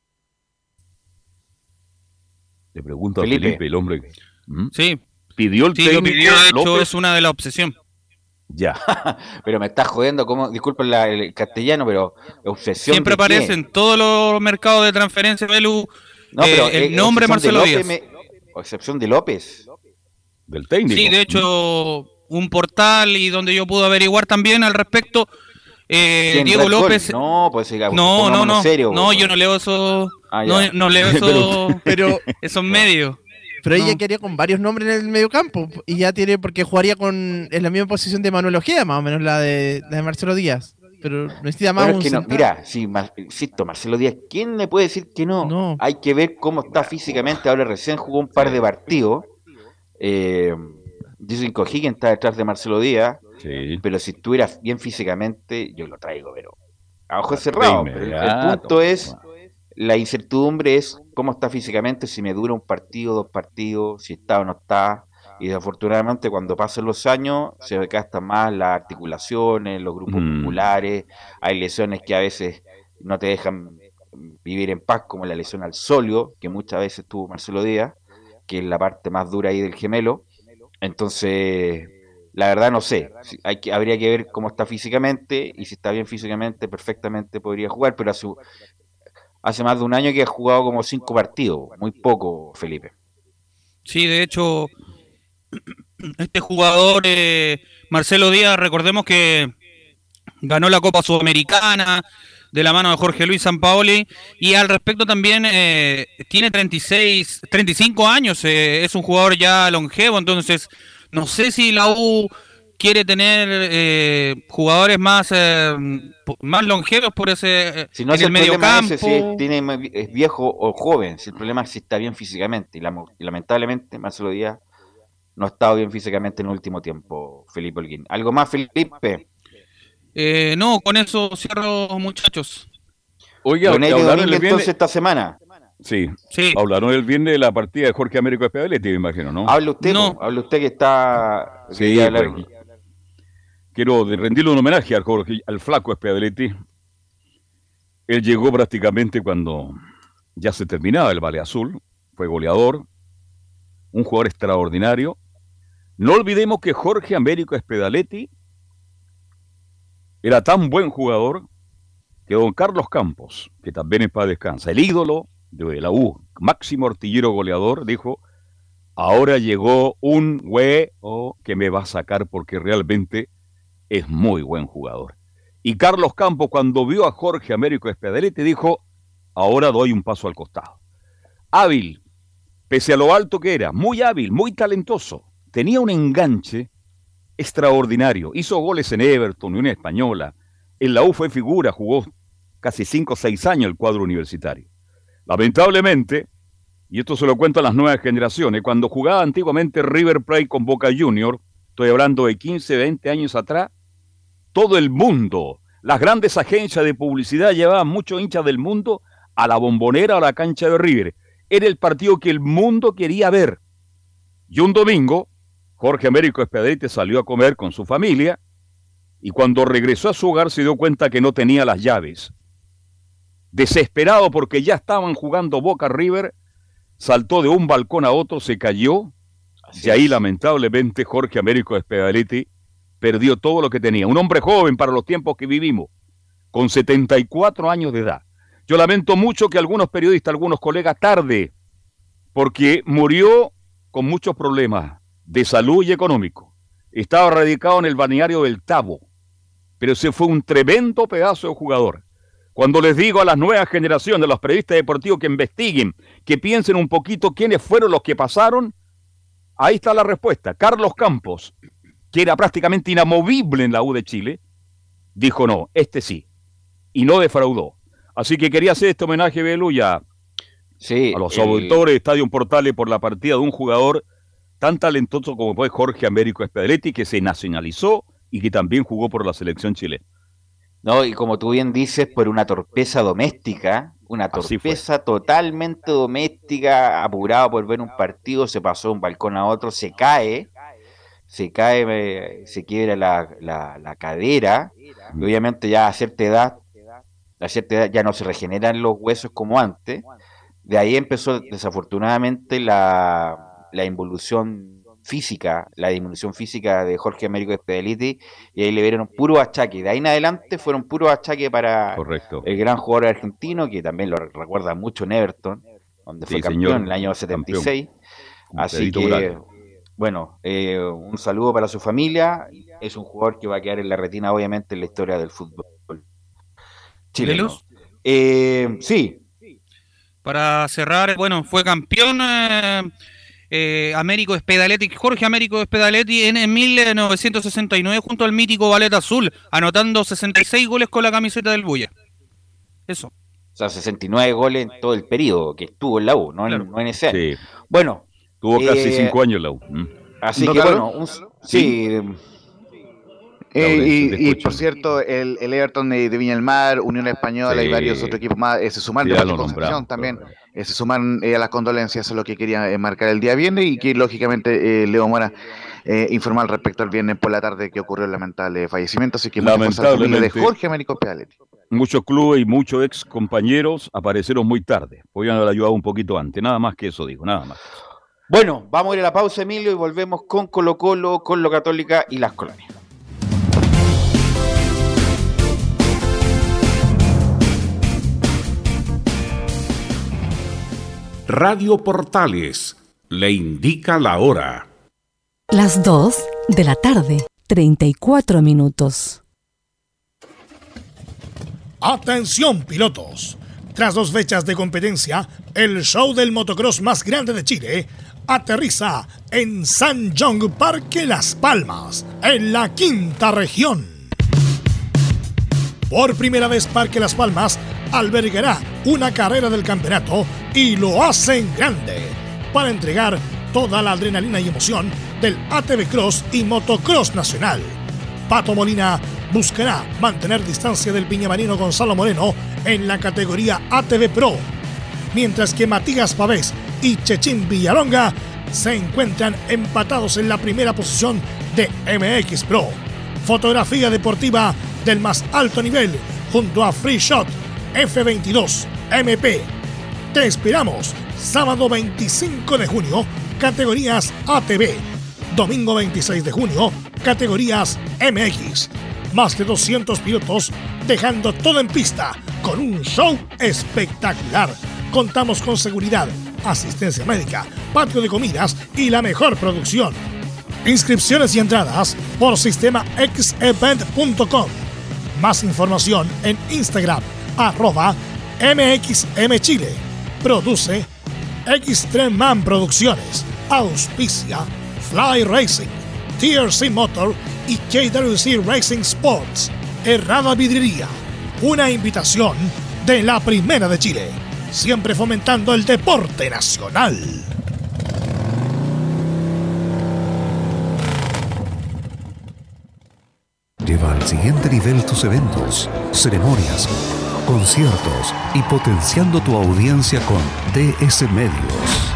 B: Le pregunto a Felipe, el hombre.
D: ¿Mm? Sí.
B: Pidió el técnico.
D: Pidió, de hecho, es una de las obsesiones.
B: Ya.
H: pero me estás jodiendo, como, disculpen el castellano, pero obsesión.
D: Siempre aparece en todos los mercados de transferencia, Belu, no, pero, eh, el eh, nombre Marcelo Díaz.
H: excepción de López.
B: Del técnico.
D: Sí, de hecho, un portal y donde yo pude averiguar también al respecto. Eh, Diego López.
H: No, pues
D: no, no, no. Serio, no, yo no leo eso. Ah, no, no, leo eso. pero, esos medios.
G: Pero ella quería con varios nombres en el medio campo y ya tiene, porque jugaría con en la misma posición de Manuel Ojeda, más o menos la de, de Marcelo Díaz. Pero necesita más
H: un no, Mira, sí, insisto, Marcelo Díaz, ¿quién le puede decir que no? Hay que ver cómo está físicamente. Ahora recién jugó un par de partidos. Eh, dicen que O'Higgins está detrás de Marcelo Díaz. Pero si estuviera bien físicamente, yo lo traigo, pero a ojos cerrados. el punto es la incertidumbre es cómo está físicamente, si me dura un partido, dos partidos, si está o no está. Y desafortunadamente cuando pasan los años se gastan más las articulaciones, los grupos mm. musculares, hay lesiones que a veces no te dejan vivir en paz, como la lesión al solio, que muchas veces tuvo Marcelo Díaz, que es la parte más dura ahí del gemelo. Entonces, la verdad no sé, hay que, habría que ver cómo está físicamente y si está bien físicamente, perfectamente podría jugar, pero a su, hace más de un año que ha jugado como cinco partidos, muy poco, Felipe.
D: Sí, de hecho, este jugador, eh, Marcelo Díaz, recordemos que ganó la Copa Sudamericana de la mano de Jorge Luis Sampaoli y al respecto también eh, tiene 36, 35 años, eh, es un jugador ya longevo, entonces no sé si la U quiere tener eh, jugadores más eh, más longevos por ese
H: eh, si no es el, medio campo. Es, si tiene, es viejo o joven, si el problema es si está bien físicamente. Y, lamentablemente Marcelo Díaz no ha estado bien físicamente en el último tiempo, Felipe Holguín. ¿Algo más, Felipe?
D: no, con eso cierro, muchachos.
H: Oiga, hablaron el viernes esta semana.
B: Sí, sí. Hablaron el viernes de la partida de Jorge Américo Espedaletti, me imagino, ¿no?
H: Hable usted, no. Hable usted que está...
B: Sí, quiero rendirle un homenaje al, al flaco Espedaletti. Él llegó prácticamente cuando ya se terminaba el Valle Azul, fue goleador, un jugador extraordinario. No olvidemos que Jorge Américo Espedaletti era tan buen jugador que don Carlos Campos, que también en paz descansa, el ídolo de la U, máximo artillero goleador, dijo, ahora llegó un huevo que me va a sacar porque realmente es muy buen jugador. Y Carlos Campos, cuando vio a Jorge Américo Espedaletti, dijo, ahora doy un paso al costado. Hábil, pese a lo alto que era, muy hábil, muy talentoso, tenía un enganche extraordinario, hizo goles en Everton, Unión Española, en la U fue figura, jugó casi 5 o 6 años el cuadro universitario. Lamentablemente, y esto se lo cuentan las nuevas generaciones, cuando jugaba antiguamente River Plate con Boca Junior, estoy hablando de 15, 20 años atrás, todo el mundo, las grandes agencias de publicidad llevaban muchos hinchas del mundo a la bombonera o a la cancha de River. Era el partido que el mundo quería ver. Y un domingo, Jorge Américo Espedete salió a comer con su familia y cuando regresó a su hogar se dio cuenta que no tenía las llaves. desesperado porque ya estaban jugando Boca River, saltó de un balcón a otro, se cayó, y ahí lamentablemente Jorge Américo Espedaletti perdió todo lo que tenía. Un hombre joven para los tiempos que vivimos, con 74 años de edad. Yo lamento mucho que algunos periodistas, algunos colegas tarde, porque murió con muchos problemas de salud y económico. Estaba radicado en el balneario del Tabo, pero ese fue un tremendo pedazo de jugador. Cuando les digo a las nuevas generaciones de los periodistas deportivos que investiguen, que piensen un poquito quiénes fueron los que pasaron, ahí está la respuesta. Carlos Campos, que era prácticamente inamovible en la U de Chile, dijo no, este sí, y no defraudó. Así que quería hacer este homenaje, Belu, ya a los auditores de Estadio Portales por la partida de un jugador tan talentoso como fue Jorge Américo Espedaletti, que se nacionalizó y que también jugó por la selección chilena.
H: No, y como tú bien dices, por una torpeza doméstica, una torpeza totalmente doméstica, apurado por ver un partido, se pasó de un balcón a otro, se cae, se cae, se quiebra la, la, cadera, y obviamente ya a cierta edad, a cierta edad ya no se regeneran los huesos como antes. De ahí empezó desafortunadamente la, la involución física, la disminución física de Jorge Américo Espedaliti, y ahí le dieron puro achaque. De ahí en adelante fueron puros achaque para el gran jugador argentino, que también lo recuerda mucho en Everton, donde fue campeón en el año 76. Así que, bueno, eh, un saludo para su familia. Es un jugador que va a quedar en la retina, obviamente, en la historia del fútbol chileno. Eh, sí.
D: Para cerrar, bueno, fue campeón. Eh, eh, Américo Espedaletti, Jorge Américo Espedaletti en, 1969 junto al mítico Ballet Azul, anotando 66 goles con la camiseta del Buya. Eso.
H: O sea, 69 goles en todo el periodo que estuvo en la U, no, en, ese año. Bueno.
B: Tuvo casi 5 eh, años en la U. Mm.
H: Así que bueno, sí.
F: Eh, y, por cierto, el, Everton de, Viña del Mar, Unión Española y varios otros equipos más se sumaron de también. Eh, se suman eh, a las condolencias, eso es lo que quería eh, marcar el día viernes y que lógicamente Leo Mora informar respecto al viernes por la tarde que ocurrió el lamentable fallecimiento. Así que
B: lamentablemente
F: de Jorge Américo Pealetti.
B: Muchos clubes y muchos ex compañeros aparecieron muy tarde. Podrían haber ayudado un poquito antes. Nada más que eso digo, nada más.
H: Bueno, vamos a ir a la pausa, Emilio, y volvemos con Colo Colo, con lo Católica y las colonias.
K: Radio Portales le indica la hora.
L: Las 2 de la tarde, 34 minutos.
A: Atención pilotos. Tras dos fechas de competencia, el show del motocross más grande de Chile aterriza en San John Parque Las Palmas, en la quinta región. Por primera vez Parque Las Palmas albergará una carrera del campeonato y lo hacen grande para entregar toda la adrenalina y emoción del ATV Cross y Motocross Nacional. Pato Molina buscará mantener distancia del piñamarino Gonzalo Moreno en la categoría ATV Pro, mientras que Matías Pavés y Chechín Villalonga se encuentran empatados en la primera posición de MX Pro. Fotografía deportiva del más alto nivel junto a Free Shot F22 MP. Te esperamos sábado 25 de junio, categorías ATV. Domingo 26 de junio, categorías MX. Más de 200 pilotos dejando todo en pista con un show espectacular. Contamos con seguridad, asistencia médica, patio de comidas y la mejor producción. Inscripciones y entradas por sistemaxevent.com. Más información en Instagram arroba MXM Chile. Produce Extreman Producciones. Auspicia Fly Racing, TRC Motor y KWC Racing Sports. Errada Vidriería. Una invitación de la Primera de Chile. Siempre fomentando el deporte nacional.
N: Lleva al siguiente nivel tus eventos, ceremonias conciertos y potenciando tu audiencia con DS Medios.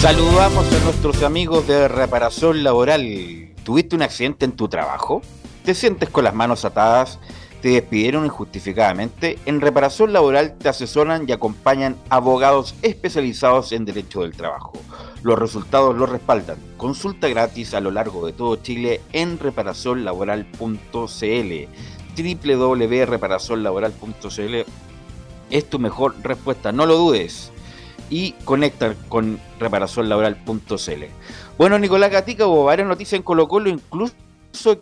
H: Saludamos a nuestros amigos de reparación laboral. ¿Tuviste un accidente en tu trabajo? ¿Te sientes con las manos atadas? ¿Te despidieron injustificadamente? En reparación laboral te asesoran y acompañan abogados especializados en derecho del trabajo. Los resultados los respaldan. Consulta gratis a lo largo de todo Chile en reparacionlaboral.cl. www.reparacionlaboral.cl es tu mejor respuesta, no lo dudes y conecta con reparacionlaboral.cl. Bueno, Nicolás Gatica, hubo varias noticias en Colo Colo, incluso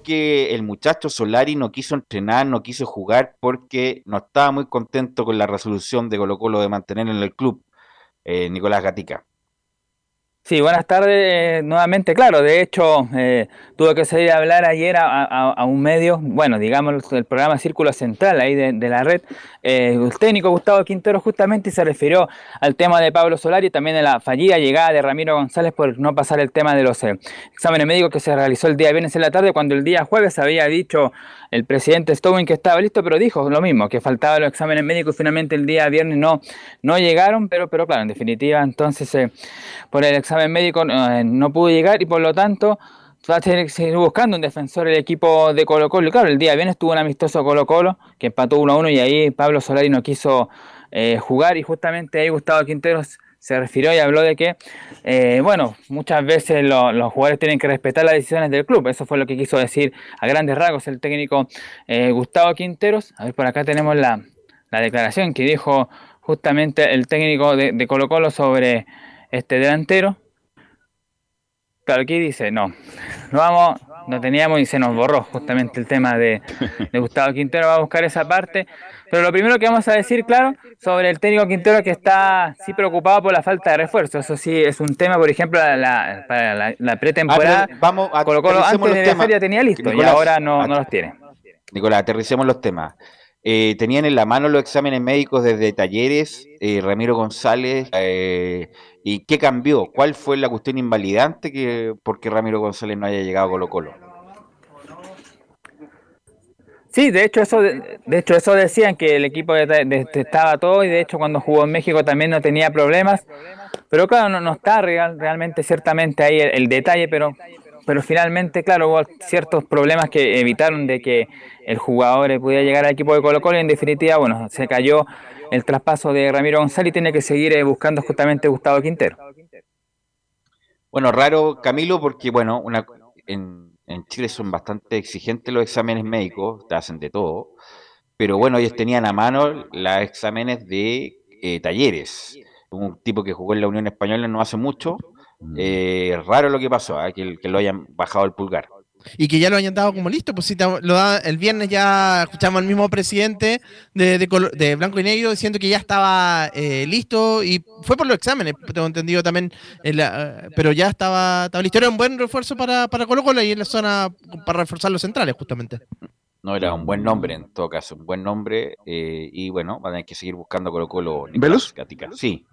H: que el muchacho Solari no quiso entrenar, no quiso jugar porque no estaba muy contento con la resolución de Colo Colo de mantener en el club. Eh, Nicolás Gatica.
C: Sí, buenas tardes nuevamente. Claro, de hecho, eh, tuve que salir a hablar ayer a, a- a un medio, bueno, digamos, el programa Círculo Central ahí de, la red. eh, el técnico Gustavo Quintero justamente se refirió al tema de Pablo Solari, también de la fallida llegada de Ramiro González por no pasar el tema de los eh, exámenes médicos que se realizó el día viernes en la tarde, cuando el día jueves había dicho el presidente Stowin que estaba listo, pero dijo lo mismo, que faltaban los exámenes médicos y finalmente el día viernes no, no llegaron, pero, pero claro, en definitiva, entonces eh, por el examen médico eh, no pudo llegar y por lo tanto va a tener que seguir buscando un defensor el equipo de Colo Colo. Y claro, el día viernes tuvo un amistoso Colo Colo que empató 1 a 1 y ahí Pablo Solari no quiso eh, jugar y justamente ahí Gustavo Quinteros se refirió y habló de que, eh, bueno, muchas veces lo- los jugadores tienen que respetar las decisiones del club. Eso fue lo que quiso decir a grandes rasgos el técnico eh, Gustavo Quinteros. A ver, por acá tenemos la, la declaración que dijo justamente el técnico de, de Colo Colo sobre este delantero. Claro, aquí dice, no, no vamos, no teníamos y se nos borró justamente el tema de, de Gustavo Quintero, va a buscar esa parte. Pero lo primero que vamos a decir, claro, sobre el técnico Quintero que está sí preocupado por la falta de refuerzo. Eso sí es un tema, por ejemplo, la, la- para la, la pretemporada.
H: Ah, vamos a
C: Colo Colo
H: aterricemos
C: antes de la feria tenía listo y ahora no, no los tiene.
H: Nicolás, aterricemos los temas. Eh, tenían en la mano los exámenes médicos desde Talleres, eh, Ramiro González, eh, ¿y qué cambió? ¿Cuál fue la cuestión invalidante que porque Ramiro González no haya llegado a Colo Colo?
C: Sí, de hecho eso, de hecho eso decían que el equipo de- estaba todo y de hecho cuando jugó en México también no tenía problemas, pero claro no, no está real- realmente ciertamente ahí el, el detalle, pero pero finalmente claro hubo ciertos problemas que evitaron de que el jugador pudiera llegar al equipo de Colo Colo y en definitiva bueno se cayó el traspaso de Ramiro González y tiene que seguir eh, buscando justamente Gustavo Quintero.
H: Bueno, raro, Camilo, porque bueno, una, en, en Chile son bastante exigentes los exámenes médicos, te hacen de todo, pero bueno, ellos tenían a mano los exámenes de eh, talleres, un tipo que jugó en la Unión Española no hace mucho, eh, raro lo que pasó, ah, que, que lo hayan bajado el pulgar.
G: Y que ya lo hayan dado como listo, pues si lo da, el viernes ya escuchamos al mismo presidente de, de, Blanco y Negro diciendo que ya estaba eh, listo y fue por los exámenes, tengo entendido también, pero ya estaba, estaba listo. Era un buen refuerzo para, para Colo Colo y en la zona para reforzar los centrales justamente.
H: No, era un buen nombre en todo caso, un buen nombre eh, y bueno, van a tener que seguir buscando Colo Colo.
F: ¿Velus?
H: Sí.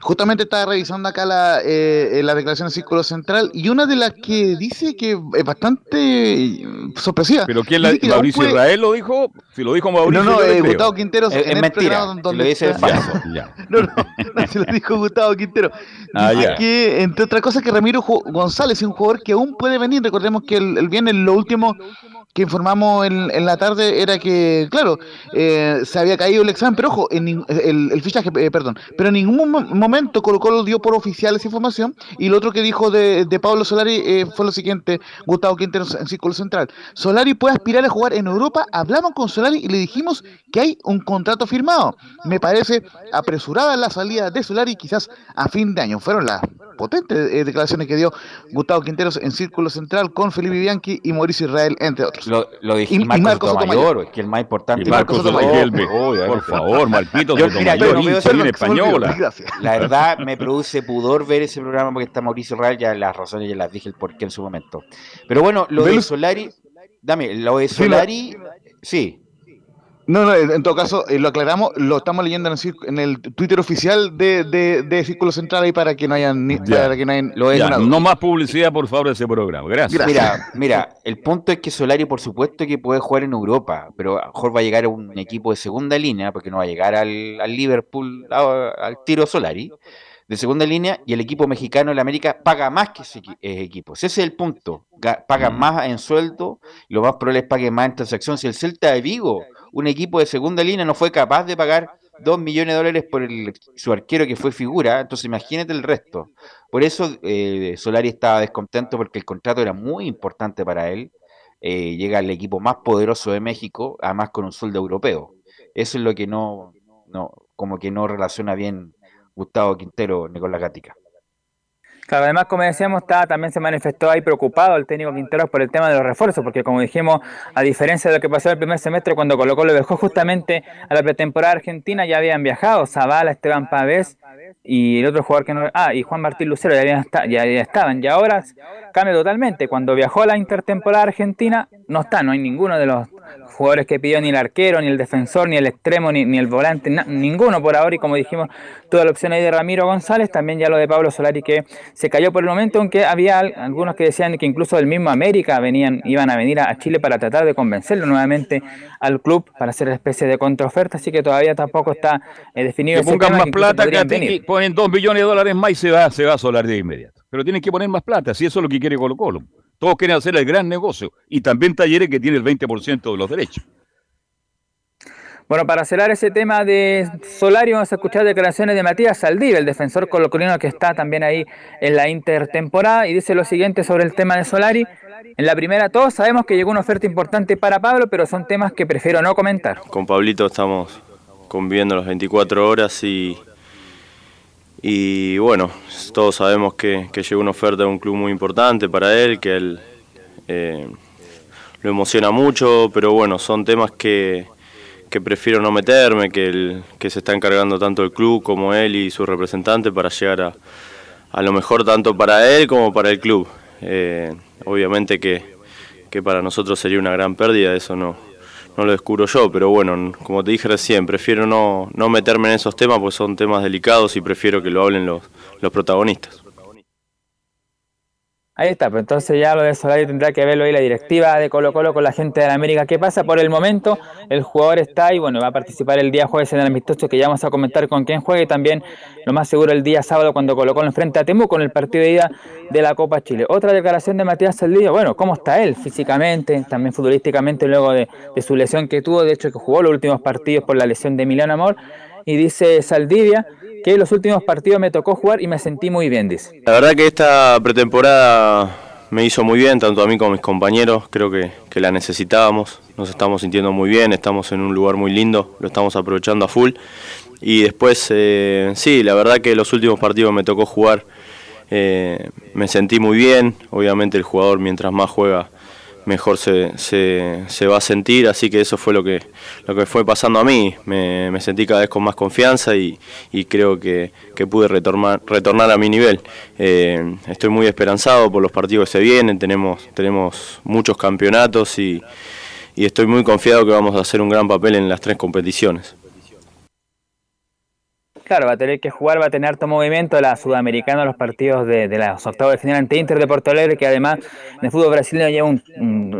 F: Justamente estaba revisando acá la, eh, la declaración del Círculo Central y una de las que dice que es bastante sorpresiva.
B: ¿Pero quién la ¿Mauricio Israel lo dijo? Si lo dijo Mauricio
F: No, no, eh, Gustavo Quintero
H: es, en mentira, donde lo dice falso.
F: Ya. No, no, se lo dijo Gustavo Quintero. Ah, dice que, entre otras cosas, que Ramiro González es un jugador que aún puede venir. Recordemos que el, el viernes lo último que informamos en, la tarde era que, claro, eh, se había caído el examen, pero ojo, en, el, fichaje, eh, perdón, pero en ningún momento Colo Colo dio por oficial esa información y lo otro que dijo de, de Pablo Solari eh, fue lo siguiente, Gustavo Quintero en Círculo Central, Solari puede aspirar a jugar en Europa, hablamos con Solari y le dijimos que hay un contrato firmado, me parece apresurada la salida de Solari quizás a fin de año, fueron las potentes declaraciones que dio Gustavo Quinteros en Círculo Central con Felipe Bianchi y Mauricio Israel, entre otros.
H: Lo, lo dije y, Marcos, Sotomayor, que el más importante.
B: Y Marcos, Sotomayor, por favor, Marquito yo, mira, yo no veo
H: española. La verdad, me produce pudor ver ese programa porque está Mauricio Real, ya las razones ya las dije el porqué en su momento. Pero bueno, lo de Solari, dame, lo de Solari, sí,
F: no, no, en todo caso, eh, lo aclaramos, lo estamos leyendo en el, en el Twitter oficial de, de, Círculo Central ahí para que no hayan ni, para que no, hayan,
B: lo no más publicidad, por favor, de ese programa. Gracias.
H: Mira, mira, el punto es que Solari, por supuesto, que puede jugar en Europa, pero a lo mejor va a llegar a un equipo de segunda línea, porque no va a llegar al, al Liverpool, al tiro Solari de segunda línea y el equipo mexicano en la América paga más que ese equipo. Ese es el punto. Paga mm. más en sueldo lo más probable es pague más en transacción. Si el Celta de Vigo un equipo de segunda línea no fue capaz de pagar dos millones de dólares por el, su arquero que fue figura, entonces imagínate el resto. Por eso eh, Solari estaba descontento porque el contrato era muy importante para él. Eh, llega al equipo más poderoso de México, además con un sueldo europeo. Eso es lo que no, no como que no relaciona bien Gustavo Quintero Nicolás Gatica.
C: Claro, además, como decíamos, está, también se manifestó ahí preocupado el técnico Quinteros por el tema de los refuerzos, porque como dijimos, a diferencia de lo que pasó el primer semestre cuando colocó lo dejó justamente a la pretemporada argentina, ya habían viajado Zavala, Esteban Pavés y el otro jugador que no... Ah, y Juan Martín Lucero ya, habían ya, estaban, y ahora cambia totalmente. Cuando viajó a la intertemporada argentina, no está, no hay ninguno de los jugadores que pidió ni el arquero, ni el defensor, ni el extremo, ni, ni el volante, ninguno por ahora. Y como dijimos, toda la opción ahí de Ramiro González, también ya lo de Pablo Solari que se cayó por el momento, aunque había algunos que decían que incluso del mismo América venían, iban a venir a Chile para tratar de convencerlo nuevamente al club para hacer una especie de contraoferta, así que todavía tampoco está eh, definido.
B: Que pongan más plata que ponen dos millones de dólares más y se va, se va a Solari de inmediato. Pero tienen que poner más plata, si eso es lo que quiere Colo Colo. Todos quieren hacer el gran negocio. Y también Talleres que tiene el 20% de los derechos.
C: Bueno, para cerrar ese tema de Solari, vamos a escuchar declaraciones de Matías Saldívar, el defensor colocolino que está también ahí en la intertemporada, y dice lo siguiente sobre el tema de Solari. En la primera, todos sabemos que llegó una oferta importante para Pablo, pero son temas que prefiero no comentar.
O: Con Pablito estamos conviviendo las 24 horas y y bueno, todos sabemos que, llegó una oferta de un club muy importante para él, que él eh, lo emociona mucho, pero bueno, son temas que, prefiero no meterme, que, que se está encargando tanto el club como él y su representante para llegar a, a lo mejor tanto para él como para el club. Eh, obviamente que, que para nosotros sería una gran pérdida, eso no, no lo descubro yo, pero bueno, como te dije recién, prefiero no, no meterme en esos temas porque son temas delicados y prefiero que lo hablen los, los protagonistas.
C: Ahí está, pues entonces ya lo de Solari tendrá que verlo ahí la directiva de Colo Colo con la gente de la América. ¿Qué pasa? Por el momento el jugador está ahí, bueno, va a participar el día jueves en el amistoso que ya vamos a comentar con quién juegue y también lo más seguro el día sábado cuando Colo Colo enfrente a Temu con el partido de ida de la Copa Chile. Otra declaración de Matías Saldivia, bueno, ¿cómo está él físicamente, también futbolísticamente luego de, de su lesión que tuvo, de hecho que jugó los últimos partidos por la lesión de Emiliano Amor? Y dice Saldivia que los últimos partidos me tocó jugar y me sentí muy bien, dice.
O: La verdad que esta pretemporada me hizo muy bien, tanto a mí como a mis compañeros, creo que, la necesitábamos, nos estamos sintiendo muy bien, estamos en un lugar muy lindo, lo estamos aprovechando a full. Y después, eh, sí, la verdad que los últimos partidos me tocó jugar, eh, me sentí muy bien, obviamente el jugador mientras más juega mejor se, se, va a sentir, así que eso fue lo que, lo que fue pasando a mí. Me, sentí cada vez con más confianza y, creo que, pude retornar, retornar a mi nivel. Eh, estoy muy esperanzado por los partidos que se vienen, tenemos, tenemos muchos campeonatos y, y estoy muy confiado que vamos a hacer un gran papel en las tres competiciones.
C: Claro, va a tener que jugar, va a tener harto movimiento la sudamericana, los partidos de, de los octavos de final ante Inter de Porto Alegre, que además en el fútbol brasileño lleva un,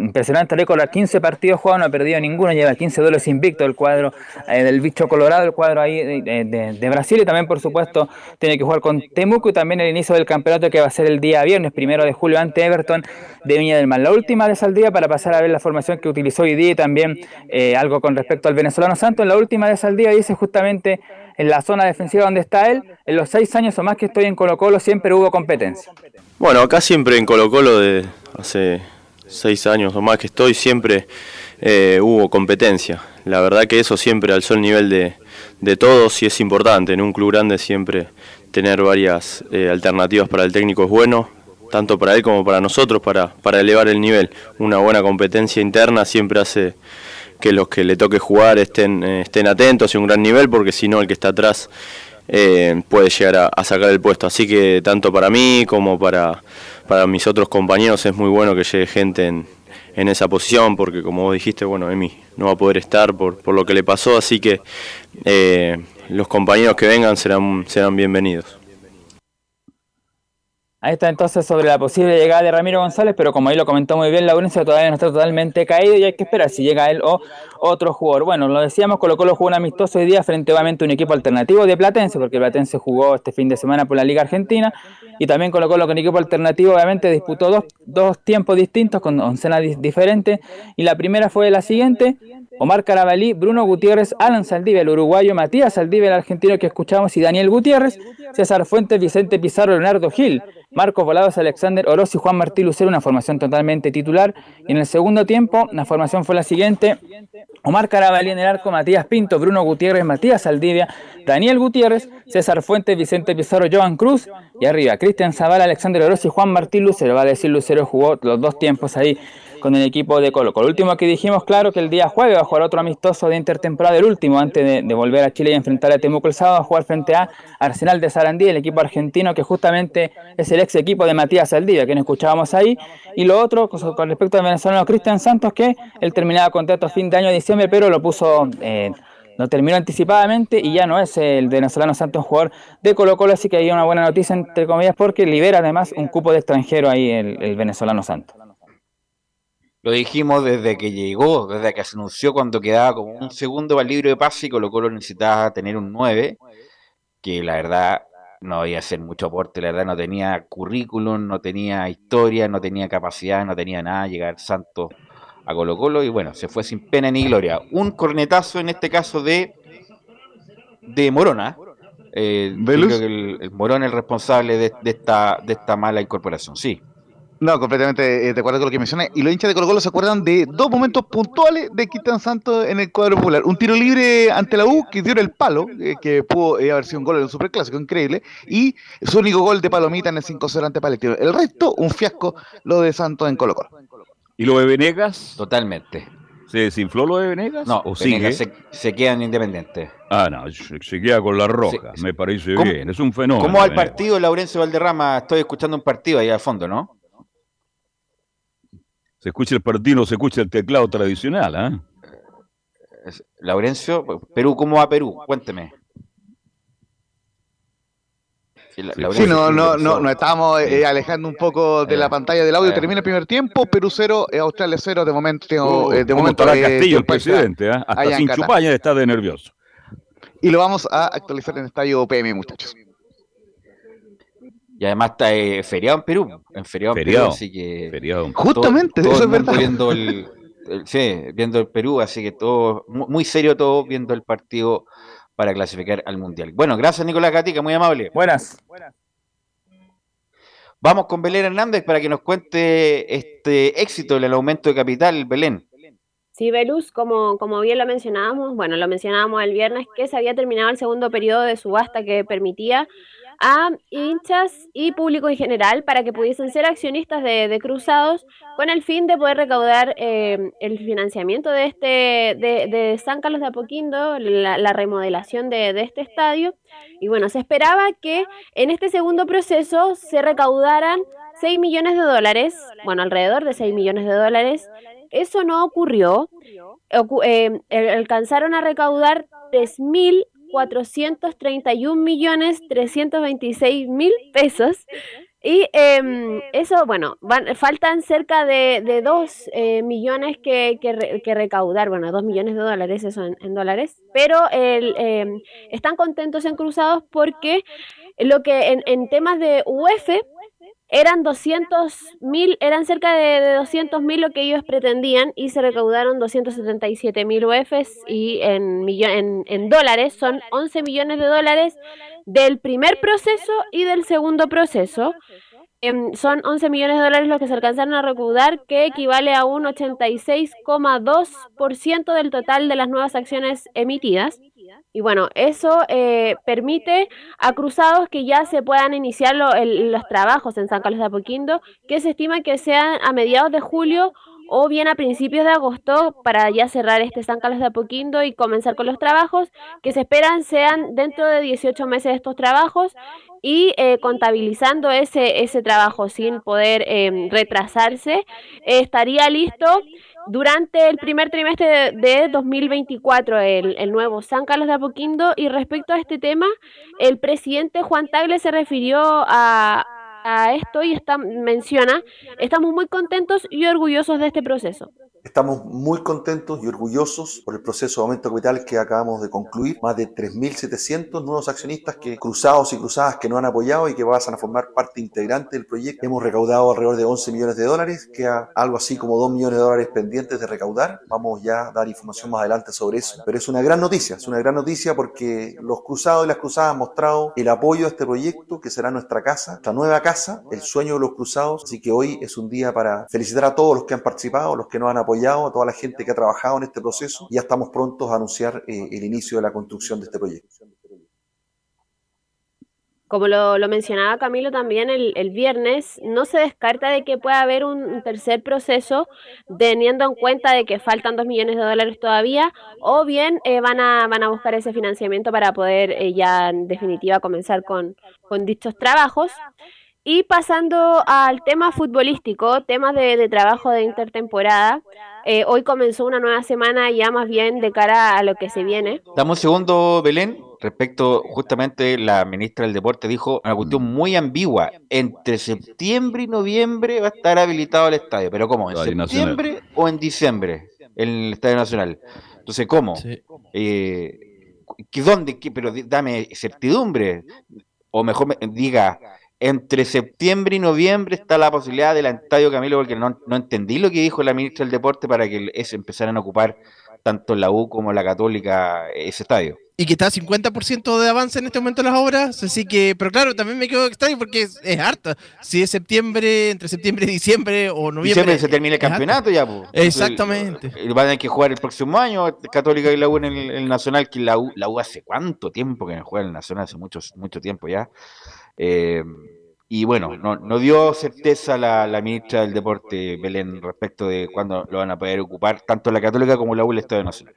C: impresionante récord, a 15 partidos jugados, no ha perdido ninguno, lleva 15 duelos invicto el cuadro eh, del bicho colorado, el cuadro ahí de, Brasil, y también por supuesto tiene que jugar con Temuco y también el inicio del campeonato que va a ser el día viernes, primero de julio, ante Everton de Viña del Mar. La última de Saldía para pasar a ver la formación que utilizó hoy día y también eh, algo con respecto al venezolano Santos, la última de Saldía dice justamente en la zona defensiva donde está él, en los seis años o más que estoy en Colo Colo siempre hubo competencia.
O: Bueno, acá siempre en Colo Colo de hace seis años o más que estoy, siempre eh, hubo competencia. La verdad que eso siempre alzó el nivel de, de todos y es importante. En un club grande siempre tener varias eh, alternativas para el técnico es bueno, tanto para él como para nosotros, para, para elevar el nivel. Una buena competencia interna siempre hace que los que le toque jugar estén, eh, estén atentos y un gran nivel, porque si no el que está atrás eh, puede llegar a, sacar el puesto. Así que tanto para mí como para, para mis otros compañeros es muy bueno que llegue gente en, en esa posición, porque como vos dijiste, bueno, Emi no va a poder estar por, por lo que le pasó, así que eh, los compañeros que vengan serán, serán bienvenidos.
C: Ahí está entonces sobre la posible llegada de Ramiro González, pero como ahí lo comentó muy bien, la Laurencio todavía no está totalmente caído y hay que esperar si llega él o otro jugador. Bueno, lo decíamos, Colo Colo jugó un amistoso hoy día frente obviamente a un equipo alternativo de Platense, porque Platense jugó este fin de semana por la Liga Argentina, y también Colo Colo con equipo alternativo obviamente disputó dos, dos tiempos distintos con oncenas diferentes, y la primera fue la siguiente, Omar Carabalí, Bruno Gutiérrez, Alan Saldivia, el uruguayo, Matías Saldivia, el argentino que escuchamos, y Daniel Gutiérrez, César Fuentes, Vicente Pizarro, Leonardo Gil, Marcos Volados, Alexander Oroz y Juan Martí Lucero, una formación totalmente titular. Y en el segundo tiempo, la formación fue la siguiente. Omar Carabalí en el arco, Matías Pinto, Bruno Gutiérrez, Matías Saldivia, Daniel Gutiérrez, César Fuentes, Vicente Pizarro, Joan Cruz. Y arriba, Cristian Zavala, Alexander Oroz y Juan Martí Lucero. Va a decir Lucero jugó los dos tiempos ahí con el equipo de Colo Colo. Lo último que dijimos, claro, que el día jueves va a jugar otro amistoso de intertemporada, el último, antes de, volver a Chile y enfrentar a Temuco el sábado, a jugar frente a Arsenal de Sarandí, el equipo argentino que justamente es el ex equipo de Matías Saldivia, que nos escuchábamos ahí. Y lo otro, con respecto al venezolano Cristian Santos, que él terminaba contrato a fin de año de diciembre, pero lo puso... Eh, lo terminó anticipadamente y ya no es el venezolano Santos jugador de Colo Colo, así que hay una buena noticia entre comillas porque libera además un cupo de extranjero ahí el venezolano Santos.
H: Lo dijimos desde que llegó, desde que se anunció cuando quedaba como un segundo para el libro de pase y Colo Colo necesitaba tener un 9, que la verdad no iba a hacer mucho aporte, la verdad no tenía currículum, no tenía historia, no tenía capacidad, no tenía nada, llegar Santos a Colo Colo y bueno, se fue sin pena ni gloria. Un cornetazo en este caso de, de Morona. Eh, creo que el, Morón es el responsable de, de, esta, de esta mala incorporación, sí.
F: No, completamente eh, de acuerdo con lo que mencioné. Y los hinchas de Colo Colo se acuerdan de dos momentos puntuales de Cristian Santos en el cuadro popular. Un tiro libre ante la U que dio el palo, eh, que pudo eh, haber sido un gol en un superclásico, increíble. Y su único gol de palomita en el 5-0 ante Palestino. El resto, un fiasco lo de Santos en Colo Colo.
B: ¿Y lo de Venegas?
H: Totalmente.
B: ¿Se desinfló lo de Venegas?
H: No, ¿O Venegas se, se quedan independientes.
B: Ah, no, se queda con la roja, me parece bien, es un fenómeno.
H: ¿Cómo va el partido, Laurencio Valderrama? Estoy escuchando un partido ahí al fondo, ¿no?
B: Se escucha el partido, se escucha el teclado tradicional, ¿ah?
H: Laurencio, Perú, ¿cómo va Perú? Cuénteme.
F: Sí, no, no, no, nos estamos eh, alejando un poco de la pantalla del audio. Termina el primer tiempo, Perú 0, eh, Australia 0. De momento,
B: uh,
F: eh, de
B: momento Castillo, el presidente, ¿eh? hasta sin chupaña está de nervioso.
F: Y lo vamos a actualizar en el estadio PM, muchachos.
H: Y además está eh, feriado en Perú. En feriado, en Perú, así que.
F: Feriado. Justamente, eso es verdad.
H: Viendo el, sí, viendo el Perú, así que todo, muy serio todo, viendo el partido para clasificar al Mundial. Bueno, gracias Nicolás Gatica, muy amable.
C: Buenas.
H: Vamos con Belén Hernández para que nos cuente este éxito del aumento de capital, Belén.
E: Sí, Belus, como, como bien lo mencionábamos, bueno, lo mencionábamos el viernes, que se había terminado el segundo periodo de subasta que permitía a hinchas y público en general para que pudiesen ser accionistas de, de Cruzados con el fin de poder recaudar eh, el financiamiento de este de, de, San Carlos de Apoquindo, la, remodelación de, este estadio. Y bueno, se esperaba que en este segundo proceso se recaudaran 6 millones de dólares, bueno, alrededor de 6 millones de dólares. Eso no ocurrió. Ocu eh, alcanzaron a recaudar 3 mil 431 millones 431.326.000 pesos. Y em, eso, bueno, van, faltan cerca de, de 2 eh, millones que, que, recaudar, bueno, 2 millones de dólares, eso en, dólares, pero el, eh, están contentos en Cruzados porque lo que en, en temas de UF eran 200 mil, eran cerca de, 200 mil lo que ellos pretendían y se recaudaron 277 mil UFs y en, en, en dólares son 11 millones de dólares del primer proceso y del segundo proceso. Em, son 11 millones de dólares los que se alcanzaron a recaudar, que equivale a un 86,2% del total de las nuevas acciones emitidas. Y bueno, eso eh, permite a cruzados que ya se puedan iniciar los trabajos en San Carlos de Apoquindo, que se estima que sean a mediados de julio o bien a principios de agosto para ya cerrar este San Carlos de Apoquindo y comenzar con los trabajos que se esperan sean dentro de 18 meses estos trabajos y eh, contabilizando ese, ese trabajo sin poder em, retrasarse, estaría listo durante el primer trimestre de, 2024 el, el, nuevo San Carlos de Apoquindo y respecto a este tema, el presidente Juan Tagle se refirió a, a esto y está, menciona, estamos muy contentos y orgullosos de este proceso.
P: Estamos muy contentos y orgullosos por el proceso de aumento capital que acabamos de concluir. Más de 3.700 nuevos accionistas que cruzados y cruzadas que nos han apoyado y que pasan a formar parte integrante del proyecto. Hemos recaudado alrededor de 11 millones de dólares, queda algo así como 2 millones de dólares pendientes de recaudar. Vamos ya a dar información más adelante sobre eso. Pero es una gran noticia, es una gran noticia porque los cruzados y las cruzadas han mostrado el apoyo a este proyecto que será nuestra casa, nuestra nueva casa, el sueño de los cruzados. Así que hoy es un día para felicitar a todos los que han participado, los que nos han apoyado a toda la gente que ha trabajado en este proceso y ya estamos prontos a anunciar eh, el inicio de la construcción de este proyecto.
E: Como lo, mencionaba Camilo también el, viernes, no se descarta de que pueda haber un tercer proceso teniendo en cuenta de que faltan dos millones de dólares todavía o bien eh, van, a, van a buscar ese financiamiento para poder eh, ya en definitiva comenzar con, con dichos trabajos. Y pasando al tema futbolístico, temas de, trabajo de intertemporada, eh, hoy comenzó una nueva semana ya más bien de cara a lo que se viene.
H: Damos un segundo, Belén, respecto justamente la ministra del Deporte dijo una cuestión muy ambigua. Entre septiembre y noviembre va a estar habilitado el estadio, pero ¿cómo? ¿En septiembre o en diciembre? El Estadio Nacional. Entonces, ¿cómo? Eh, ¿Dónde? Qué, pero dame certidumbre. O mejor me, diga entre septiembre y noviembre está la posibilidad del estadio Camilo, porque no, entendí lo que dijo la ministra del Deporte para que es, empezaran a ocupar tanto la U como la Católica ese estadio.
G: Y que está a 50% de avance en este momento las obras, así que, pero claro, también me quedo extraño porque es, es harta. Si es septiembre, entre septiembre y diciembre o noviembre. Diciembre
H: se termina el campeonato ya, pues.
G: Exactamente.
H: van a tener que jugar el próximo año, Católica y la U en el, Nacional, que la U, la U hace cuánto tiempo que no juega en el Nacional, hace mucho, mucho tiempo ya. Eh, y bueno, no, no dio certeza la, ministra del Deporte, Belén, respecto de cuándo lo van a poder ocupar, tanto la Católica como la U el Estadio Nacional.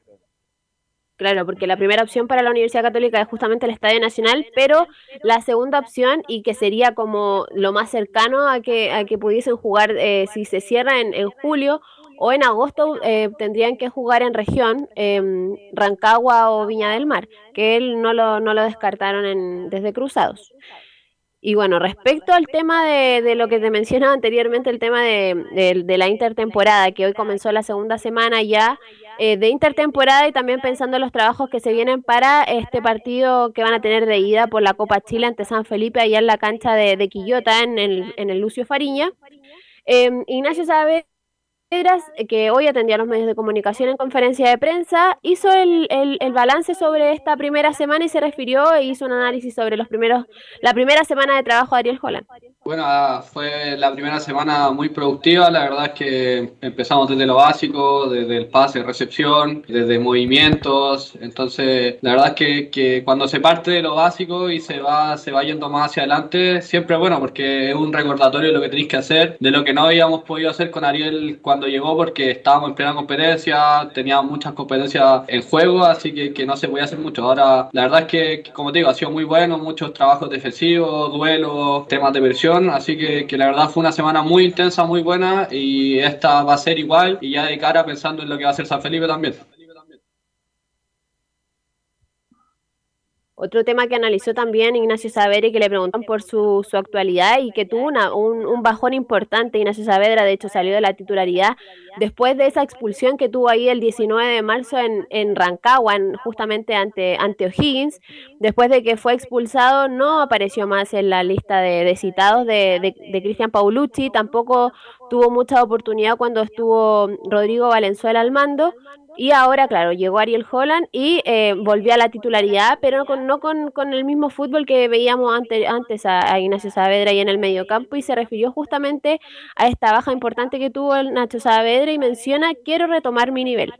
E: Claro, porque la primera opción para la Universidad Católica es justamente el Estadio Nacional, pero la segunda opción, y que sería como lo más cercano a que, a que pudiesen jugar eh, si se cierra en, en, julio o en agosto, eh, tendrían que jugar en región, eh, Rancagua o Viña del Mar, que él no lo, no lo descartaron en, desde Cruzados. Y bueno, respecto al tema de, de, lo que te mencionaba anteriormente, el tema de, de, la intertemporada, que hoy comenzó la segunda semana ya eh, de intertemporada y también pensando en los trabajos que se vienen para este partido que van a tener de ida por la Copa Chile ante San Felipe, allá en la cancha de, Quillota, en el, en el Lucio Fariña. Eh, Ignacio sabe que hoy atendía a los medios de comunicación en conferencia de prensa, hizo el, el, balance sobre esta primera semana y se refirió e hizo un análisis sobre los primeros, la primera semana de trabajo de Ariel Holland.
Q: Bueno, fue la primera semana muy productiva, la verdad es que empezamos desde lo básico, desde el pase, recepción, desde movimientos, entonces la verdad es que, que cuando se parte de lo básico y se va, se va yendo más hacia adelante, siempre bueno porque es un recordatorio de lo que tenéis que hacer, de lo que no habíamos podido hacer con Ariel cuando llegó porque estábamos en plena competencia, teníamos muchas competencias en juego, así que, que no se podía hacer mucho. Ahora, la verdad es que, como te digo, ha sido muy bueno, muchos trabajos defensivos, duelos, temas de versión así que, que, la verdad fue una semana muy intensa, muy buena y esta va a ser igual y ya de cara pensando en lo que va a ser San Felipe también.
E: Otro tema que analizó también Ignacio Saavedra y que le preguntan por su, su actualidad y que tuvo una, un, un, bajón importante. Ignacio Saavedra, de hecho, salió de la titularidad después de esa expulsión que tuvo ahí el 19 de marzo en, en Rancagua, justamente ante, ante O'Higgins. Después de que fue expulsado, no apareció más en la lista de, citados de, de, de Cristian Paulucci. Tampoco tuvo mucha oportunidad cuando estuvo Rodrigo Valenzuela al mando. Y ahora, claro, llegó Ariel Holland y eh, volvió a la titularidad, pero no con, no con, con el mismo fútbol que veíamos antes, antes a, Ignacio Saavedra y en el mediocampo y se refirió justamente a esta baja importante que tuvo el Nacho Saavedra y menciona, quiero retomar mi nivel.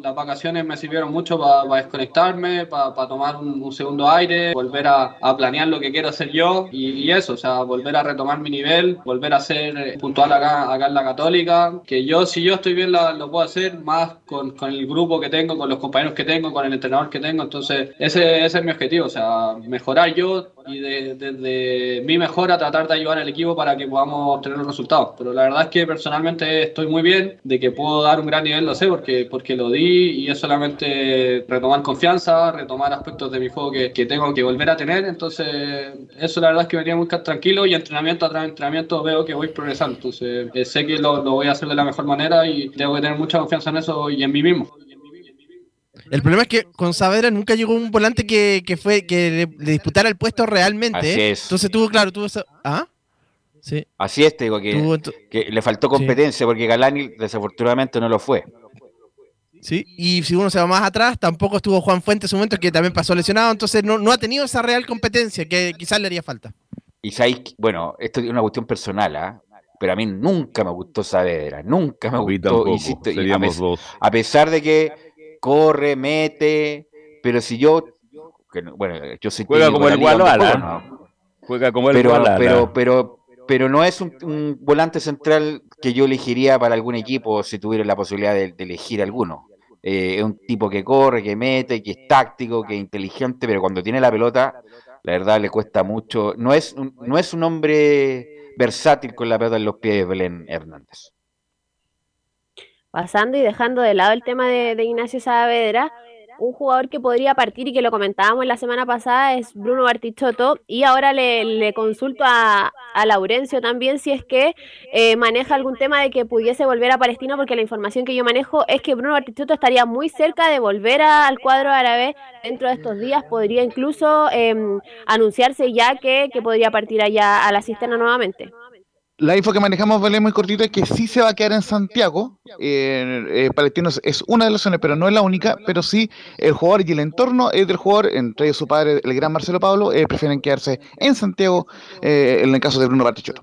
Q: Las vacaciones me sirvieron mucho para desconectarme, para tomar un, segundo aire, volver a, planear lo que quiero hacer yo y, eso, o sea, volver a retomar mi nivel, volver a ser eh, puntual acá, acá en la Católica, que yo si yo estoy bien lo, puedo hacer más con, con, el grupo que tengo, con los compañeros que tengo, con el entrenador que tengo, entonces ese, ese es mi objetivo, o sea, mejorar yo y desde de, mi mejora tratar de ayudar al equipo para que podamos obtener los resultados. Pero la verdad es que personalmente estoy muy bien, de que puedo dar un gran nivel, lo sé, porque, porque lo di y es solamente retomar confianza, retomar aspectos de mi juego que, que tengo que volver a tener. Entonces, eso la verdad es que venía muy tranquilo y entrenamiento de entrenamiento veo que voy progresando. Entonces, eh, sé que lo, lo voy a hacer de la mejor manera y tengo que tener mucha confianza en eso y en mí mismo.
G: El problema es que con Saavedra nunca llegó un volante que, que fue que le, disputara el puesto realmente. Así ¿eh? es. Entonces tuvo, claro, tuvo esa... ¿Ah?
H: Sí. Así es, te digo, que, que le faltó competencia porque Galani desafortunadamente no lo fue.
G: Sí, y si uno se va más atrás, tampoco estuvo Juan Fuentes en su momento que también pasó lesionado, entonces no, no ha tenido esa real competencia que quizás le haría falta.
H: Y sabéis, bueno, esto es una cuestión personal, ¿ah? pero a mí nunca me gustó Saavedra, nunca me gustó, insisto, a, pesar de que corre, mete, pero si yo, bueno, yo soy
B: juega como el Guadalajara, juega como el
H: pero, pero, pero, pero no es un, volante central que yo elegiría para algún equipo si tuviera la posibilidad de, elegir alguno. Eh, es un tipo que corre, que mete, que es táctico, que es inteligente, pero cuando tiene la pelota, la verdad le cuesta mucho. No es un, no es un hombre versátil con la pelota en los pies de Belén Hernández
E: pasando y dejando de lado el tema de, Ignacio Saavedra, un jugador que podría partir y que lo comentábamos la semana pasada es Bruno Bartichotto. Y ahora le, consulto a, Laurencio también si es que eh, maneja algún tema de que pudiese volver a Palestino porque la información que yo manejo es que Bruno Bartichotto estaría muy cerca de volver al cuadro árabe dentro de estos días, podría incluso em, anunciarse ya que, que podría partir allá a la cisterna nuevamente
F: la info que manejamos, vale muy cortita, es que sí se va a quedar en Santiago. Eh, eh, Palestinos es una de las zonas, pero no es la única. Pero sí, el jugador y el entorno es del jugador, entre ellos su padre, el gran Marcelo Pablo, eh, prefieren quedarse en Santiago en el caso de Bruno Bartichotto.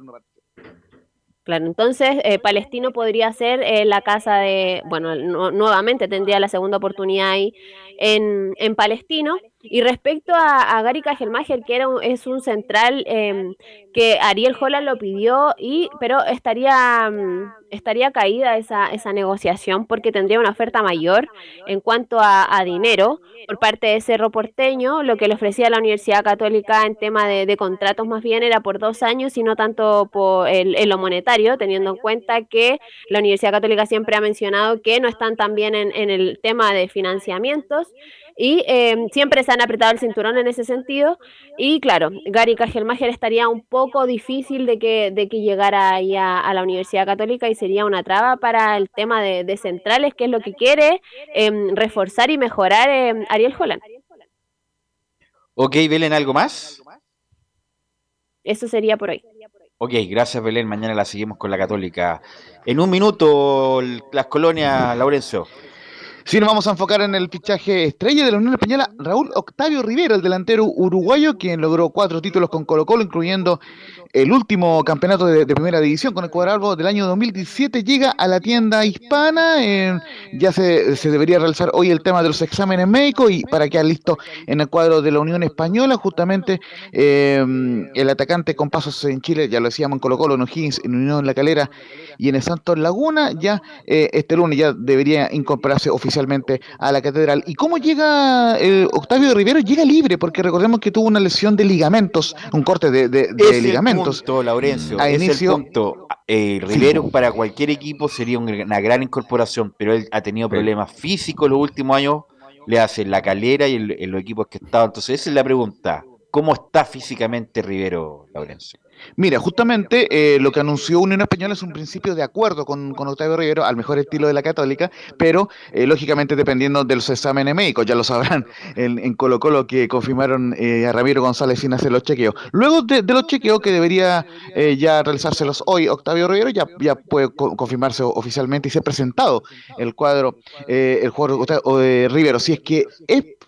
E: Claro, entonces Palestino podría ser la casa de, bueno, nuevamente tendría la segunda oportunidad ahí en, en Palestino. Y respecto a, Gary Kajelmacher, que era es un central em, que Ariel Holland lo pidió, y pero estaría, mm, estaría caída esa, esa negociación porque tendría una oferta mayor en cuanto a, dinero por parte de Cerro Porteño. Lo que le ofrecía la Universidad Católica en tema de, contratos más bien era por dos años y no tanto por el, lo monetario, teniendo en cuenta que la Universidad Católica siempre ha mencionado que no están tan bien en, en el tema de financiamientos y em, siempre se han apretado el cinturón en ese sentido. Y claro, Gary Kajelmacher estaría un poco difícil de que, de que llegara ahí a, la Universidad Católica y sería una traba para el tema de, centrales, que es lo que quiere em, reforzar y mejorar em, Ariel Holland.
H: Ok, Belén, ¿algo más?
E: Eso sería por hoy.
H: Ok, gracias Belén. Mañana la seguimos con la Católica. En un minuto, las colonias, Laurencio.
F: Sí, nos vamos a enfocar en el fichaje estrella de la Unión Española, Raúl Octavio Rivera, el delantero uruguayo, quien logró cuatro títulos con Colo Colo, incluyendo el último campeonato de, primera división con el cuadrado del año 2017 llega a la tienda hispana. ya se, debería realizar hoy el tema de los exámenes médicos y para quedar listo en el cuadro de la Unión Española, justamente em, el atacante con pasos en Chile, ya lo decíamos en Colo Colo, en O'Higgins, en Unión La Calera y en el Santos Laguna, ya eh, este lunes ya debería incorporarse oficialmente a la catedral. ¿Y cómo llega eh, Octavio Rivero? Llega libre, porque recordemos que tuvo una lesión de ligamentos, un corte de, de, de ligamentos
H: punto, Laurencio. es el punto. Eh, Rivero para cualquier equipo sería una gran incorporación, pero él ha tenido problemas físicos los últimos años. Le hace la calera y en los equipos que estaba. Entonces, esa es la pregunta. ¿Cómo está físicamente Rivero, Laurencio?
F: Mira, justamente eh, lo que anunció Unión Española es un principio de acuerdo con, Octavio Rivero, al mejor estilo de la Católica, pero eh, lógicamente dependiendo de los exámenes médicos, ya lo sabrán en, Colo Colo que confirmaron eh, a Ramiro González sin hacer los chequeos. Luego de, los chequeos que debería ya realizárselos hoy Octavio Rivero, ya, ya puede confirmarse oficialmente y ser presentado el cuadro, el jugador Rivero. Si es que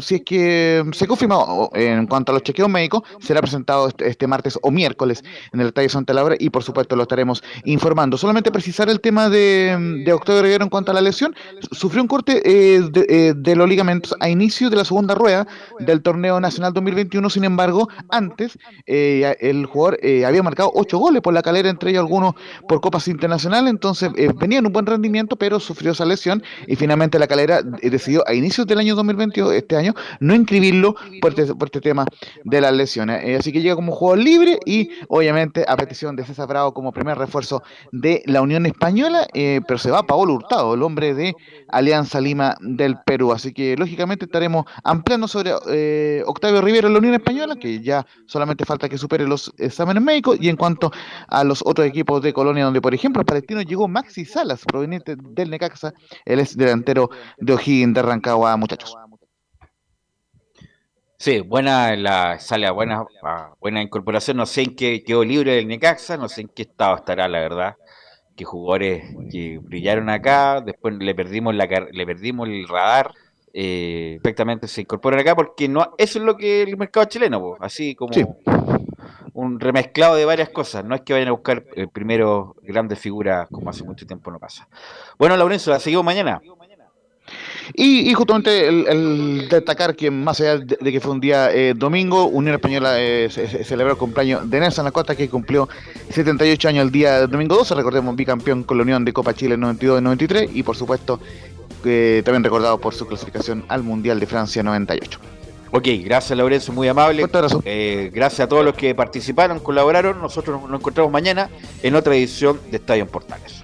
F: si es que se confirma en cuanto a los chequeos médicos, será presentado este, este martes o miércoles en el Estadio Santa Laura y por supuesto lo estaremos informando. Solamente precisar el tema de, de Octavio Rivero en cuanto a la lesión, sufrió un corte eh, eh, de, los ligamentos a inicio de la segunda rueda del torneo nacional 2021, sin embargo, antes eh, el jugador había marcado ocho goles por la calera, entre ellos algunos por copas internacionales, entonces venía en un buen rendimiento, pero sufrió esa lesión y finalmente la calera decidió a inicios del año 2022, este año, no inscribirlo por este, por este tema de las lesiones. así que llega como jugador libre y obviamente a petición de César Bravo como primer refuerzo de la Unión Española, eh, pero se va Paolo Hurtado, el hombre de Alianza Lima del Perú. Así que lógicamente estaremos ampliando sobre eh, Octavio Rivero en la Unión Española, que ya solamente falta que supere los exámenes médicos. Y en cuanto a los otros equipos de Colonia, donde por ejemplo Palestino llegó Maxi Salas, proveniente del Necaxa, él es delantero de O'Higgins de Rancagua, muchachos.
H: Sí, buena la sale a buena, buena incorporación. No sé en qué quedó libre del Necaxa, no sé en qué estado estará, la verdad. Que jugadores que brillaron acá, después le perdimos la le perdimos el radar. Eh, perfectamente se incorporan acá porque no eso es lo que el mercado chileno, así como un remezclado de varias cosas. No es que vayan a buscar eh, primero grandes figuras como hace mucho tiempo no pasa. Bueno, Laurencio, la seguimos mañana.
F: Y, justamente el, destacar que más allá de, que fue un día eh, domingo, Unión Española eh, celebró el cumpleaños de Nelson Acosta, que cumplió 78 años el día domingo 12, recordemos bicampeón con la Unión de Copa Chile en 92 y 93, y por supuesto eh, también recordado por su clasificación al Mundial de Francia 98.
H: Ok, gracias Laurencio, muy amable. Eh, gracias a todos los que participaron, colaboraron. Nosotros nos encontramos mañana en otra edición de Estadio en Portales.